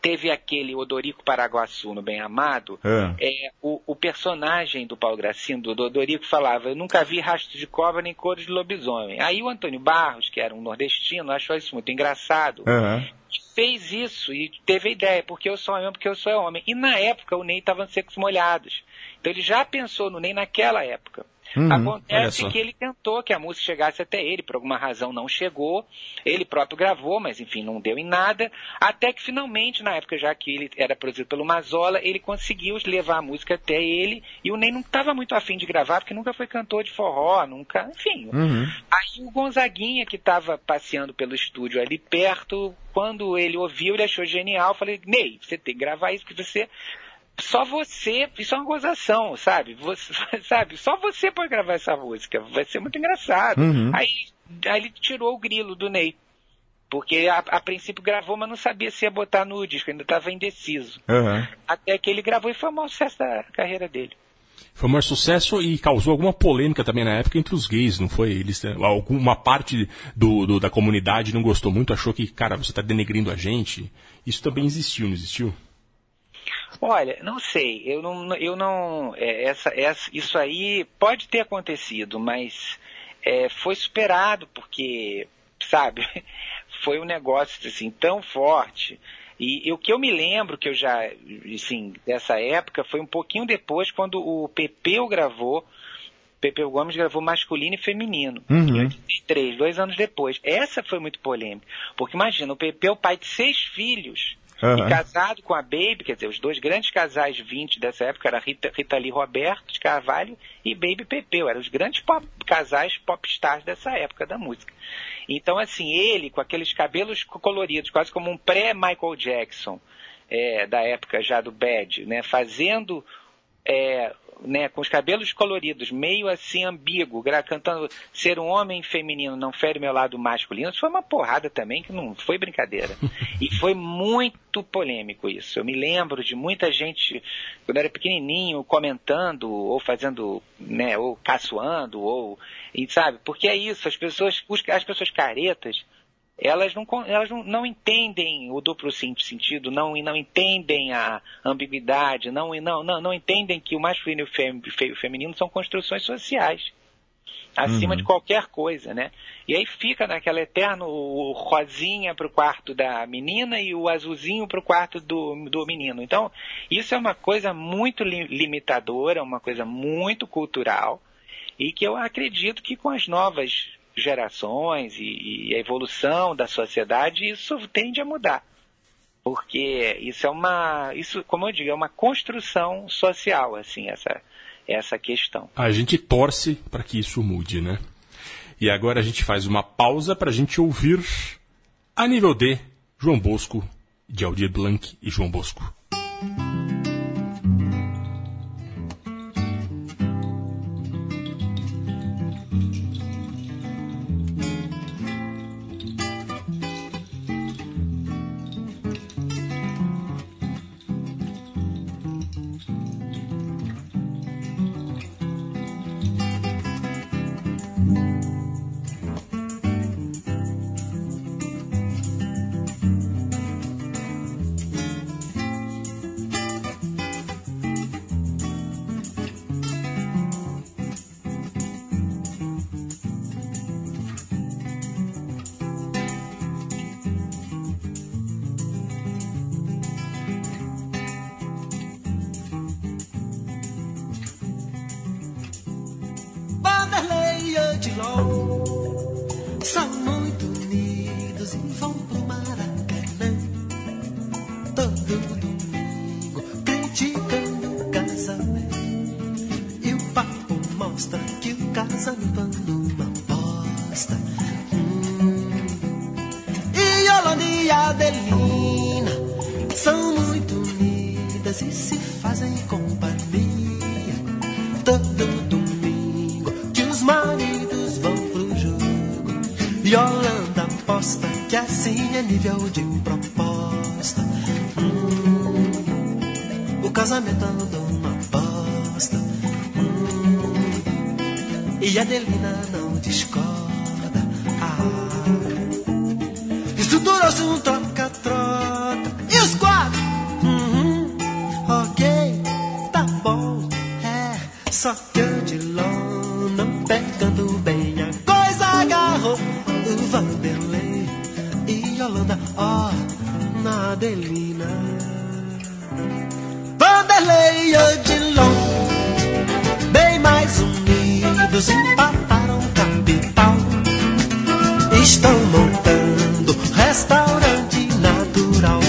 teve aquele Odorico Paraguaçu no Bem Amado, É. é, o, o personagem do Paulo Gracindo, do Odorico, falava, eu nunca vi rastro de cobra nem cores de lobisomem. Aí o Antônio Barros, que era um nordestino, achou isso muito engraçado, Aham. fez isso e teve a ideia, porque eu sou homem, porque eu sou homem. E na época o Ney estava em secos molhados. Então ele já pensou no Ney naquela época. Uhum. Acontece que ele tentou que a música chegasse até ele, por alguma razão não chegou. Ele próprio gravou, mas enfim, não deu em nada. Até que finalmente, na época já que ele era produzido pelo Mazola, ele conseguiu levar a música até ele. E o Ney não estava muito afim de gravar, porque nunca foi cantor de forró, nunca. Enfim. Uhum. Aí o Gonzaguinha, que estava passeando pelo estúdio ali perto, quando ele ouviu, ele achou genial. Falei, Ney, você tem que gravar isso, porque você. Só você, isso é uma gozação, sabe? Você, sabe? Só você pode gravar essa música. Vai ser muito engraçado. Uhum. Aí, aí ele tirou o grilo do Ney. Porque a, a princípio gravou, mas não sabia se ia botar no disco, ainda estava indeciso. Aham. Até que ele gravou e foi o maior sucesso da carreira dele. Foi um maior sucesso e causou alguma polêmica também na época entre os gays, não foi? Eles, eh, alguma parte do, do- da comunidade não gostou muito, achou que, cara, você está denegrindo a gente. Isso também existiu, não existiu? Olha, não sei, eu não, eu não, é, essa, essa, isso aí pode ter acontecido, mas é, foi superado porque, sabe, foi um negócio assim tão forte. E, e o que eu me lembro que eu já, assim, dessa época foi um pouquinho depois quando o Pepeu gravou, Pepeu Gomes gravou masculino e feminino, em 83, dois anos depois. Essa foi muito polêmica, porque imagina, o Pepeu, pai de seis filhos, Aham. e casado com a Baby, quer dizer, os dois grandes casais 20 dessa época era Rita, Rita Lee Roberto de Carvalho e Baby Pepeu, eram os grandes pop- casais pop stars dessa época da música. Então, assim, ele com aqueles cabelos co- coloridos, quase como um pré-Michael Jackson, é, da época já do Bad, né, fazendo é, né, com os cabelos coloridos, meio assim ambíguo, cantando ser um homem feminino não fere meu lado masculino, isso foi uma porrada também que não foi brincadeira. E foi muito polêmico isso. Eu me lembro de muita gente, quando era pequenininho, comentando ou fazendo, né, ou caçoando, ou, e sabe, porque é isso, as pessoas, as pessoas caretas, elas não, elas não, não entendem o duplo sen- sentido, não, não entendem a ambiguidade, não, não, não, não entendem que o masculino e o fem- fe- o feminino são construções sociais. Acima de qualquer coisa, né? E aí fica naquela eterno o rosinha pro quarto da menina e o azulzinho pro quarto do, do menino. Então, isso é uma coisa muito li- limitadora, uma coisa muito cultural e que eu acredito que com as novas gerações e, e a evolução da sociedade isso tende a mudar porque isso é uma isso como eu digo é uma construção social assim essa essa questão A gente torce para que isso mude, né? E agora a gente faz uma pausa para a gente ouvir a nível D, João Bosco, de Aldir Blanc e João Bosco. Yolanda aposta que assim é nível de proposta. Hum, o casamento andou uma bosta. Hum, e Adelina não discorda. Ah, estruturou-se um. Adelina. Vanderlei e Odilon, bem mais unidos, empataram capital. Estão montando restaurante natural,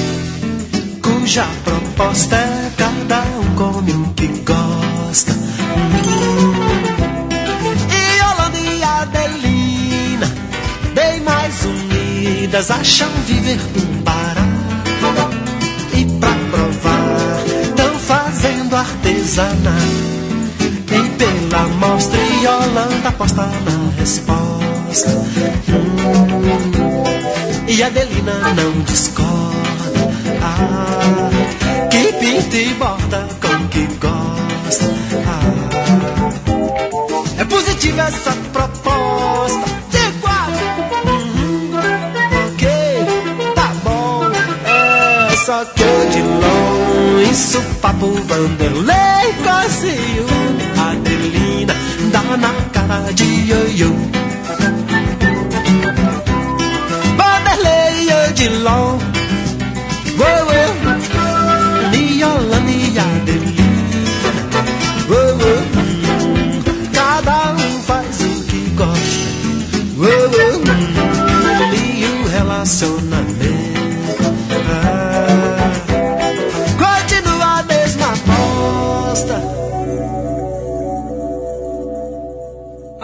cuja proposta é cada um come o que gosta. E e Adelina, bem mais unidas, acham viver E pela mostra, Yolanda aposta na resposta. Hum. e Adelina não discorda. Ah, que pinta e borda com que gosta. Ah, é positiva essa proposta. Uhum, tá. É só que de longe isso papo Vanderlei ciúme. Adelina dá na cara de ioiô. Vanderlei e Odilon. Uou, uou. Niolane e Adelina.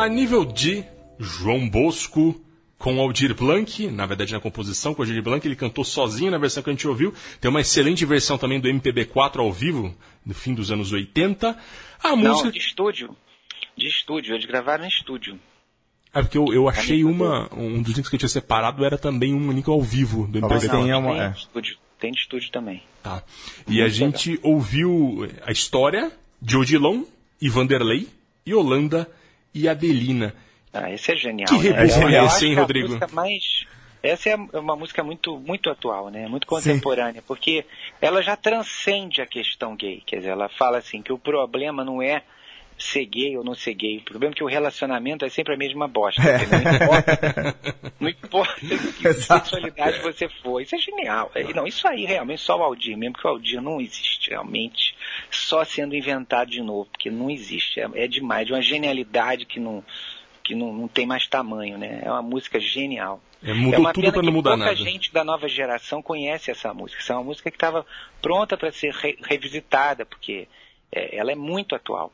A nível de João Bosco com Aldir Blanc, na verdade na composição com Aldir Blanc, ele cantou sozinho na versão que a gente ouviu. Tem uma excelente versão também do MPB4 ao vivo, no fim dos anos 80. A Não, música. de estúdio. De estúdio, eles gravaram em estúdio. É porque eu, eu achei uma. Um dos links que eu tinha separado era também um link ao vivo do Talvez MPB4. tenha uma- tem, é. de estúdio, tem de estúdio também. Tá. E a gente ouviu a história de Odilon e Vanderlei, e Holanda e Adelina. Ah, esse é genial. Que né? reboot Eu- é esse, hein, Rodrigo? mais essa é uma música muito muito atual, né? Muito contemporânea, porque ela já transcende a questão gay. Quer dizer, ela fala assim que o problema não é ser gay ou não ser gay. O problema é que o relacionamento é sempre a mesma bosta. entendeu? Não importa, não importa que Exato. sexualidade você for. Isso é genial. É, Não, isso aí realmente só o Aldir, mesmo que o Aldir não existe realmente, só sendo inventado de novo, porque não existe. É, é demais, de uma genialidade que não que não, não tem mais tamanho, né? É uma música genial. É, mudou é uma tudo pena não que mudar pouca nada. gente da nova geração conhece essa música. Essa é uma música que estava pronta para ser re- revisitada, porque é, ela é muito atual.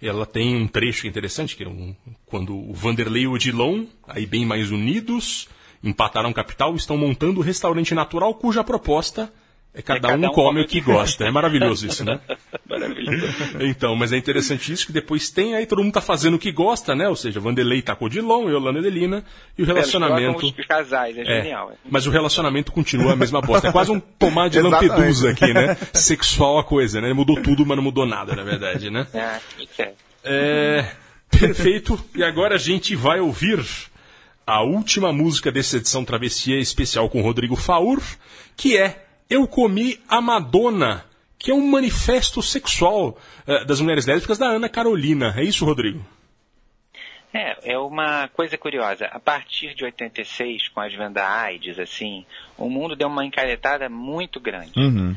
Ela tem um trecho interessante, que é um, quando o Vanderlei e o Odilon, aí bem mais unidos, empataram capital, estão montando o restaurante natural cuja proposta é cada, cada um, um come o que gosta. É maravilhoso isso, né? Maravilhoso. Então, mas é interessante isso que depois tem, aí todo mundo tá fazendo o que gosta, né? Ou seja, Vanderlei tá com o Odilon, Yolanda Adelina, e o relacionamento... Os casais, é, É, genial. é. mas o relacionamento continua a mesma bosta. É quase um tomar de. Lampedusa aqui, né? Sexual a coisa, né? Mudou tudo, mas não mudou nada, na verdade, né? É, é. É, perfeito. E agora a gente vai ouvir a última música dessa edição Travessia especial com Rodrigo Faur, que é Eu Comi a Madonna, que é um manifesto sexual eh, das mulheres lésbicas da Ana Carolina. É isso, Rodrigo? É, é uma coisa curiosa. A partir de 86, com a advento da AIDS, assim, o mundo deu uma encaretada muito grande. Uhum.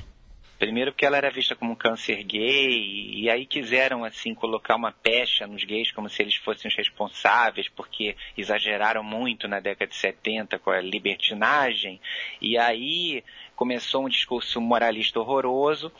Primeiro porque ela era vista como um câncer gay, e aí quiseram, assim, colocar uma pecha nos gays como se eles fossem os responsáveis, porque exageraram muito na década de 70 com a libertinagem, e aí começou um discurso moralista horroroso,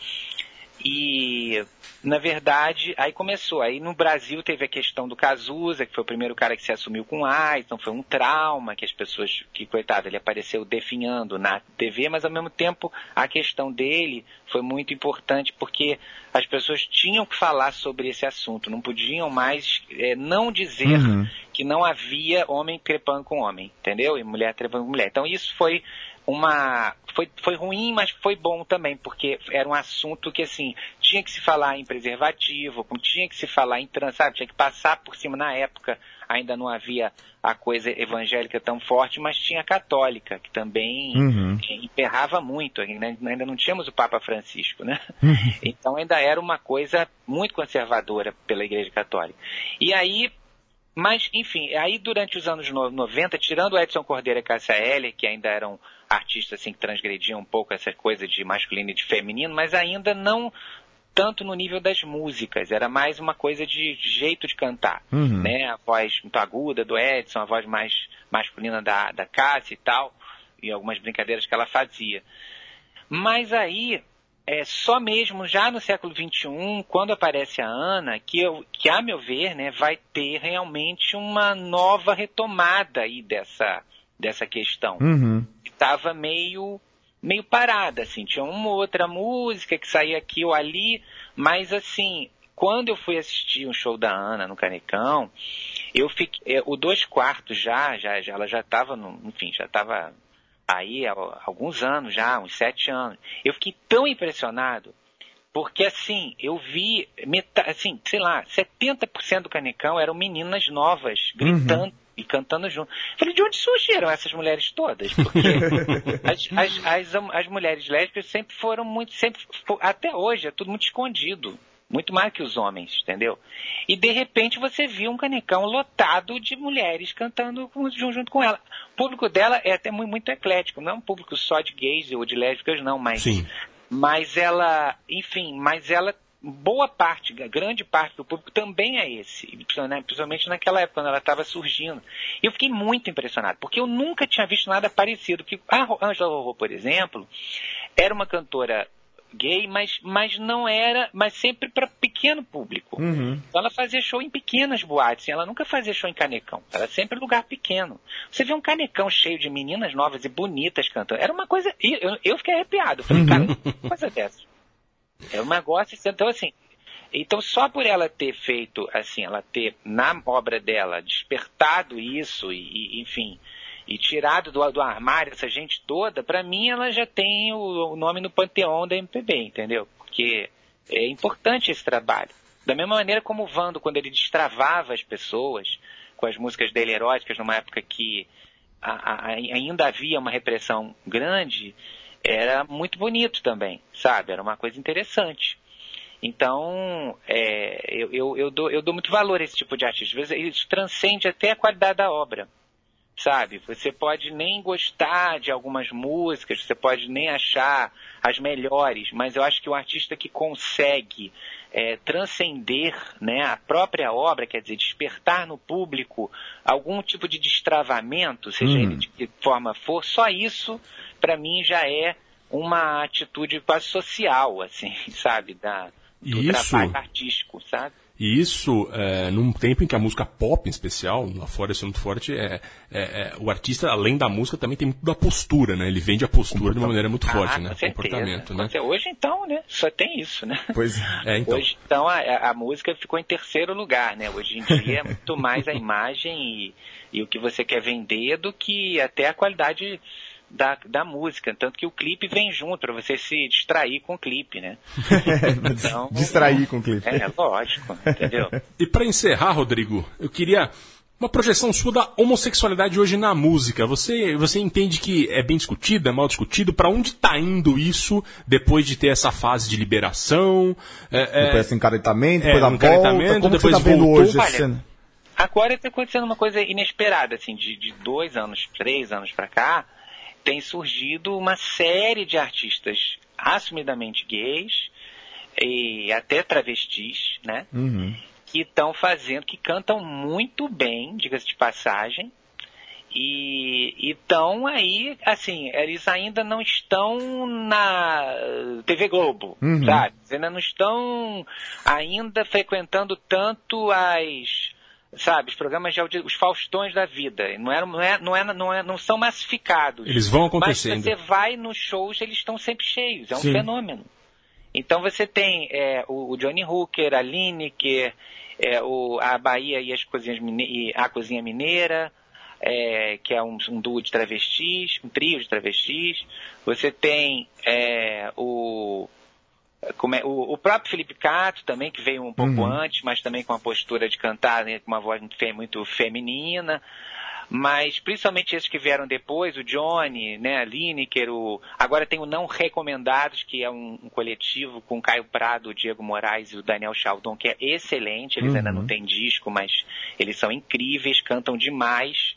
e, na verdade, aí começou. Aí no Brasil teve a questão do Cazuza, que foi o primeiro cara que se assumiu com AIDS, então foi um trauma que as pessoas, que coitado, ele apareceu definhando na TV, mas ao mesmo tempo a questão dele foi muito importante porque as pessoas tinham que falar sobre esse assunto, não podiam mais eh, não dizer Uhum. Que não havia homem trepando com homem, entendeu? E mulher trepando com mulher. Então isso foi uma foi, foi ruim, mas foi bom também, porque era um assunto que assim tinha que se falar em preservativo, tinha que se falar em trans, sabe? Tinha que passar por cima na época. Ainda não havia a coisa evangélica tão forte, mas tinha a católica, que também Uhum. emperrava muito. Ainda, ainda não tínhamos o Papa Francisco, né? Então ainda era uma coisa muito conservadora pela Igreja Católica. E aí mas, enfim, aí durante os anos no- 90, tirando o Edson Cordeiro e Cássia Eller, que ainda eram artistas assim, que transgrediam um pouco essa coisa de masculino e de feminino, mas ainda não tanto no nível das músicas, era mais uma coisa de jeito de cantar, Uhum. né? A voz muito aguda do Edson, a voz mais masculina da, da Cássia e tal, e algumas brincadeiras que ela fazia. Mas aí, é só mesmo já no século XXI, quando aparece a Ana, que, eu, que a meu ver, né, vai ter realmente uma nova retomada aí dessa, dessa questão. Uhum. Estava meio, meio parada, assim, tinha uma ou outra música que saía aqui ou ali, mas assim, quando eu fui assistir um show da Ana no Canecão, eu fiquei, é, o dois quartos já, já, já ela já estava, enfim, já estava aí há alguns anos já, uns sete anos. Eu fiquei tão impressionado, porque assim, eu vi, metade, assim, sei lá, 70% do canecão eram meninas novas, gritando. E cantando junto. Falei, de onde surgiram essas mulheres todas? Porque as, as, as, as mulheres lésbicas sempre foram muito, sempre, até hoje, é tudo muito escondido. Muito mais que os homens, entendeu? E de repente você viu um canecão lotado de mulheres cantando junto com ela. O público dela é até muito, muito eclético, não é um público só de gays ou de lésbicas, não, mas. Sim. Mas ela, enfim, mas ela boa parte, grande parte do público também é esse, né, principalmente naquela época, quando ela estava surgindo. E eu fiquei muito impressionado, porque eu nunca tinha visto nada parecido. Que a Angela Rorô, por exemplo, era uma cantora gay, mas, mas não era, mas sempre para pequeno público. Uhum. Então ela fazia show em pequenas boates, ela nunca fazia show em canecão, era sempre lugar pequeno. Você vê um canecão cheio de meninas novas e bonitas cantando, era uma coisa, eu, eu fiquei arrepiado, falei, Uhum. cara, coisa dessa. É um negócio, então assim, então só por ela ter feito, assim, ela ter na obra dela despertado isso e, e, enfim, e tirado do, do armário essa gente toda, pra mim ela já tem o, o nome no panteão da MPB, entendeu? Porque é importante esse trabalho. Da mesma maneira como o Vando, quando ele destravava as pessoas com as músicas dele eróticas, numa época que a- a- ainda havia uma repressão grande, era muito bonito também, sabe? Era uma coisa interessante. Então, é, eu, eu, eu, dou, eu dou muito valor a esse tipo de artista. Às vezes isso transcende até a qualidade da obra, sabe? Você pode nem gostar de algumas músicas, você pode nem achar as melhores, mas eu acho que o artista que consegue é, transcender né, a própria obra, quer dizer, despertar no público algum tipo de destravamento, seja Uhum. ele de que forma for, só isso, para mim, já é uma atitude quase social, assim, sabe, da, do Isso. trabalho artístico, sabe? E isso, é, num tempo em que a música pop, em especial, lá fora isso é muito forte, é, é- é- o artista, além da música, também tem muito da postura, né? Ele vende a postura de uma maneira muito forte, Ah, né? com certeza. Comportamento, né? Certeza. Hoje, então, né? Só tem isso, né? Pois É, então. Hoje, então, a, a música ficou em terceiro lugar, né? Hoje em dia é muito mais a imagem e, e o que você quer vender do que até a qualidade da, da música. Tanto que o clipe vem junto, para você se distrair com o clipe, né? Então, Distrair com o clipe. É, lógico, entendeu? E pra encerrar, Rodrigo, eu queria uma projeção sua da homossexualidade hoje na música. Você, você entende que é bem discutido, é mal discutido? Pra onde tá indo isso depois de ter essa fase de liberação? É, é, Depois desse encaretamento, é, depois da um encaretamento, volta. Como você depois tá vendo voltou. hoje essa Olha, cena? Agora está acontecendo uma coisa inesperada, assim, de, de dois anos, três anos para cá, tem surgido uma série de artistas assumidamente gays e até travestis, né? Uhum. Que estão fazendo, que cantam muito bem, diga-se de passagem, e estão aí, assim, eles ainda não estão na TV Globo, Uhum. sabe? Eles ainda não estão ainda frequentando tanto as, sabe, os programas de audi- os Faustões da vida. Não, é, não, é, não, é, não, é, não são massificados. Eles vão Mas acontecendo. você vai nos shows, eles estão sempre cheios. É um Sim. fenômeno. Então você tem é, o, o Johnny Hooker, a Lineker, é, o, a Bahia e as cozinhas mine- a cozinha mineira, é, que é um, um duo de travestis, um trio de travestis. Você tem é, o, o, o próprio Felipe Cato também, que veio um pouco Uhum. antes, mas também com a postura de cantar né, com uma voz muito, muito feminina. Mas principalmente esses que vieram depois, o Johnny, né, a Lineker, o... agora tem o Não Recomendados, que é um, um coletivo com o Caio Prado, o Diego Moraes e o Daniel Chaldon, que é excelente. Eles ainda Uhum. não têm disco, mas eles são incríveis, cantam demais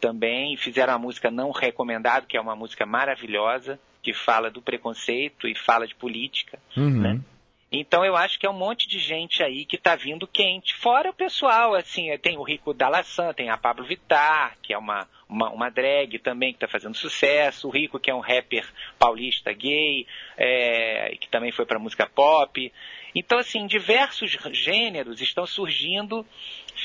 também. Fizeram a música Não Recomendado, que é uma música maravilhosa, que fala do preconceito e fala de política. Uhum. né? Então eu acho que é um monte de gente aí que tá vindo quente. Fora o pessoal, assim, tem o Rico Dalassan, tem a Pablo Vittar, que é uma, uma, uma drag também que tá fazendo sucesso, o Rico, que é um rapper paulista gay, é, que também foi pra música pop. Então, assim, diversos gêneros estão surgindo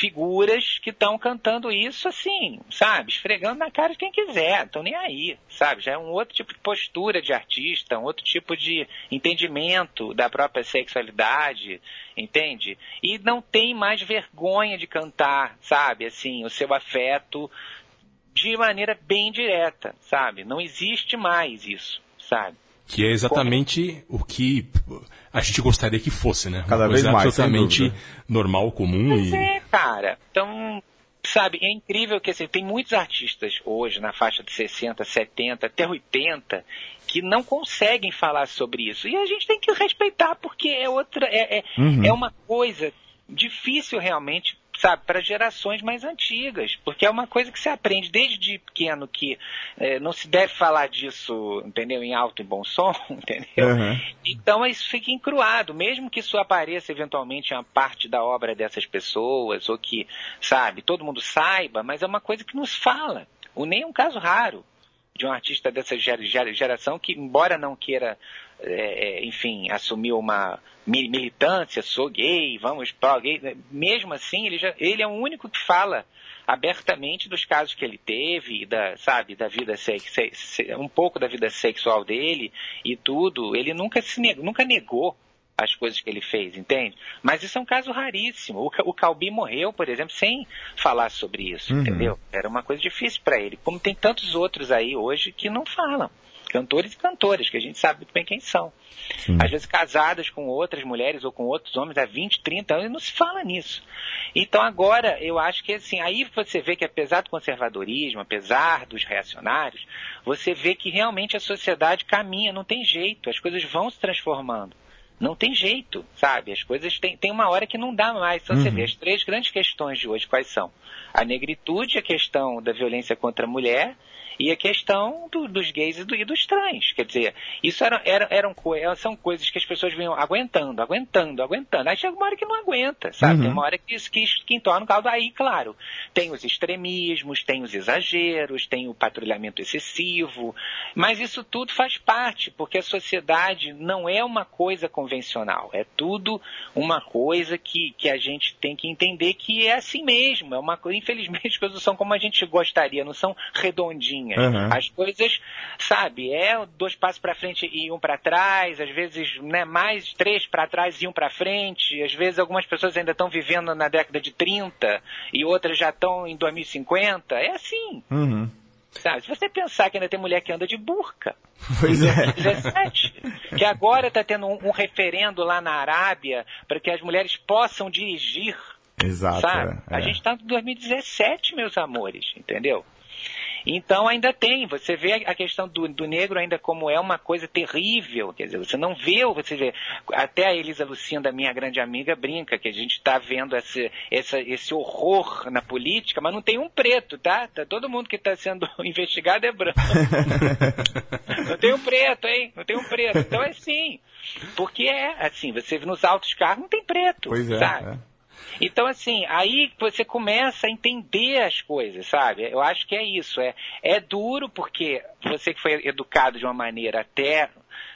figuras que estão cantando isso assim, sabe? Esfregando na cara de quem quiser, estão nem aí, sabe? Já é um outro tipo de postura de artista, um outro tipo de entendimento da própria sexualidade, entende? E não tem mais vergonha de cantar, sabe? Assim, o seu afeto de maneira bem direta, sabe? Não existe mais isso, sabe? Que é exatamente o que a gente gostaria que fosse, né? Uma Cada vez coisa mais, absolutamente normal, comum Pois e. é, cara. Então, sabe, é incrível que assim, tem muitos artistas hoje na faixa de 60, 70, até 80 que não conseguem falar sobre isso. E a gente tem que respeitar porque é outra é, é, Uhum. é uma coisa difícil realmente sabe, para gerações mais antigas, porque é uma coisa que se aprende desde pequeno que eh, não se deve falar disso, entendeu, em alto e bom som, entendeu? Uhum. Então isso fica encruado, mesmo que isso apareça eventualmente em uma parte da obra dessas pessoas, ou que, sabe, todo mundo saiba, mas é uma coisa que nos fala. O Ney é um caso raro de um artista dessa gera- gera- geração que, embora não queira, é, é, enfim, assumir uma mi- militância, sou gay, vamos para gay, né, mesmo assim, ele, já, ele é o único que fala abertamente dos casos que ele teve, da, sabe, da vida um pouco da vida sexual dele e tudo. Ele nunca se nunca negou as coisas que ele fez, entende? Mas isso é um caso raríssimo. O, o Calbi morreu, por exemplo, sem falar sobre isso, Uhum. entendeu? Era uma coisa difícil para ele, como tem tantos outros aí hoje que não falam. Cantores e cantoras, que a gente sabe muito bem quem são. Às vezes casadas com outras mulheres ou com outros homens há 20, 30 anos e não se fala nisso. Então agora eu acho que assim, aí você vê que apesar do conservadorismo, apesar dos reacionários, você vê que realmente a sociedade caminha, não tem jeito, as coisas vão se transformando. Não tem jeito, sabe? As coisas têm, tem uma hora que não dá mais. Então você vê as três grandes questões de hoje quais são? A negritude, a questão da violência contra a mulher e a questão do- dos gays e, do- e dos trans. Quer dizer, isso era, era- eram, são coisas que as pessoas vinham aguentando, aguentando, aguentando. Aí chega uma hora que não aguenta, sabe? Tem uma hora que, que, que entorna o caldo. Aí, claro, tem os extremismos, tem os exageros, tem o patrulhamento excessivo, mas isso tudo faz parte, porque a sociedade não é uma coisa convencional, é tudo uma coisa que, que a gente tem que entender que é assim mesmo, é uma infelizmente as coisas não são como a gente gostaria, não são redondinhas. Uhum. As coisas, sabe, é dois passos para frente e um para trás, às vezes, né, mais três para trás e um para frente, às vezes algumas pessoas ainda estão vivendo na década de 30 e outras já estão em 2050, é assim. Uhum. Sabe? Se você pensar que ainda tem mulher que anda de burca, Pois é. 17, que agora está tendo um, um referendo lá na Arábia para que as mulheres possam dirigir, Exato. sabe? é, A gente está em 2017, meus amores, entendeu? Então ainda tem, você vê a questão do, do negro ainda como é uma coisa terrível, quer dizer, você não vê, você vê, até a Elisa Lucinda, minha grande amiga, brinca que a gente está vendo esse, essa, esse horror na política, mas não tem um preto, tá? tá todo mundo que está sendo investigado é branco. Não tem um preto, hein? Não tem um preto. Então é sim. Porque é assim, você nos altos carros não tem preto, Pois é. sabe? é. Então, assim, aí você começa a entender as coisas, sabe? Eu acho que é isso. É, é duro porque você que foi educado de uma maneira até,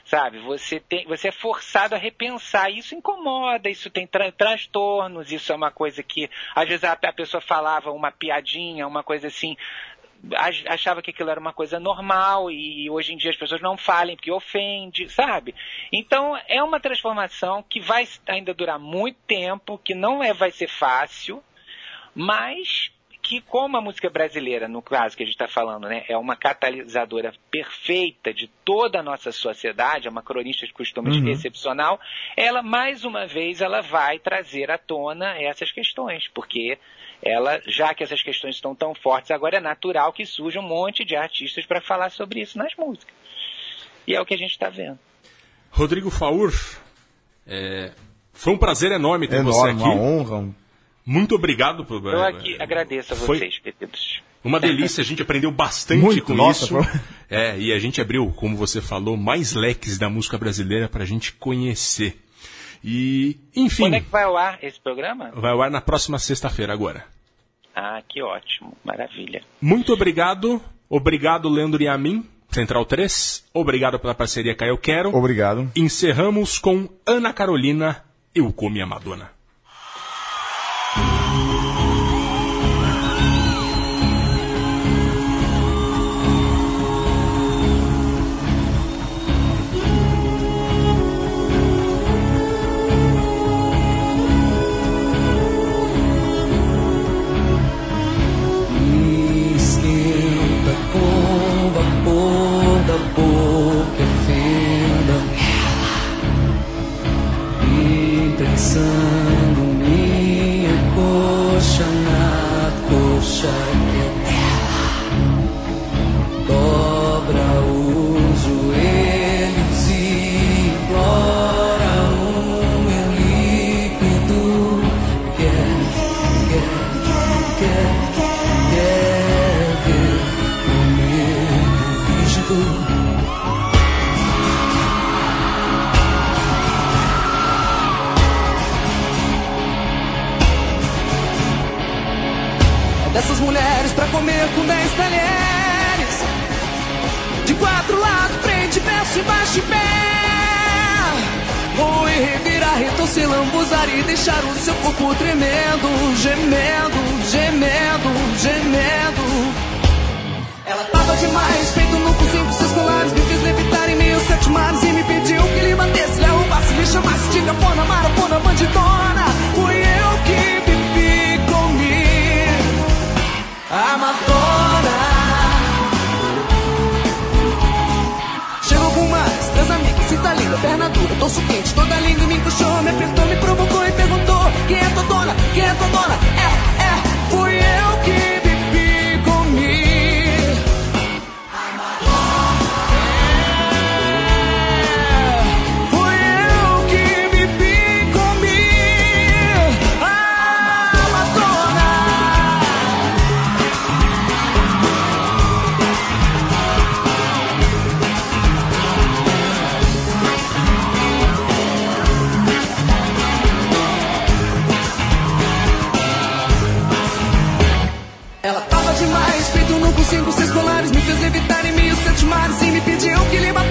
sabe? Você, tem, você é forçado a repensar. Isso incomoda, isso tem tra- transtornos, isso é uma coisa que, às vezes, a, a pessoa falava uma piadinha, uma coisa assim achava que aquilo era uma coisa normal e hoje em dia as pessoas não falem porque ofende, sabe? Então é uma transformação que vai ainda durar muito tempo, que não é, vai ser fácil, mas que como a música brasileira, no caso que a gente está falando, né, é uma catalisadora perfeita de toda a nossa sociedade, é uma cronista de costumes excepcional, ela mais uma vez ela vai trazer à tona essas questões, porque ela, já que essas questões estão tão fortes, agora é natural que surja um monte de artistas para falar sobre isso nas músicas. E é o que a gente está vendo. Rodrigo Faur, é, foi um prazer enorme ter você Enorme, aqui. uma honra. um- Muito obrigado por. Eu aqui agradeço a Foi- vocês, queridos. Uma delícia, a gente aprendeu bastante Muito, com nossa, isso. foi- É, e a gente abriu, como você falou, mais leques da música brasileira pra gente conhecer. E, enfim, Quando é que vai ao ar esse programa? vai ao ar na próxima sexta-feira agora. Ah, que ótimo, maravilha. Muito obrigado. Obrigado, Leandro e a mim, Central 3. Obrigado pela parceria Caio Quero. Obrigado. Encerramos com Ana Carolina, Eu Come a Madonna. Duas mulheres pra comer com dez talheres. De quatro lados, frente, verso, embaixo e pé. Vou revirar, retorcer, lambuzar e deixar o seu corpo tremendo, gemendo, gemendo, gemendo. Ela tava demais, feito no com cinco, seis colares, me fez levitar em meio sete mares e me pediu que lhe batesse, lhe arrombasse, lhe chamasse de gafona, marafona, bandidona. Fui eu que comigo, a Madonna. Chegou com mais, três amigos, cinta linda, perna dura, torso quente, toda linda me puxou, me apertou, me provocou e perguntou: Quem é tua dona? Quem é tua dona? pediu que lhe.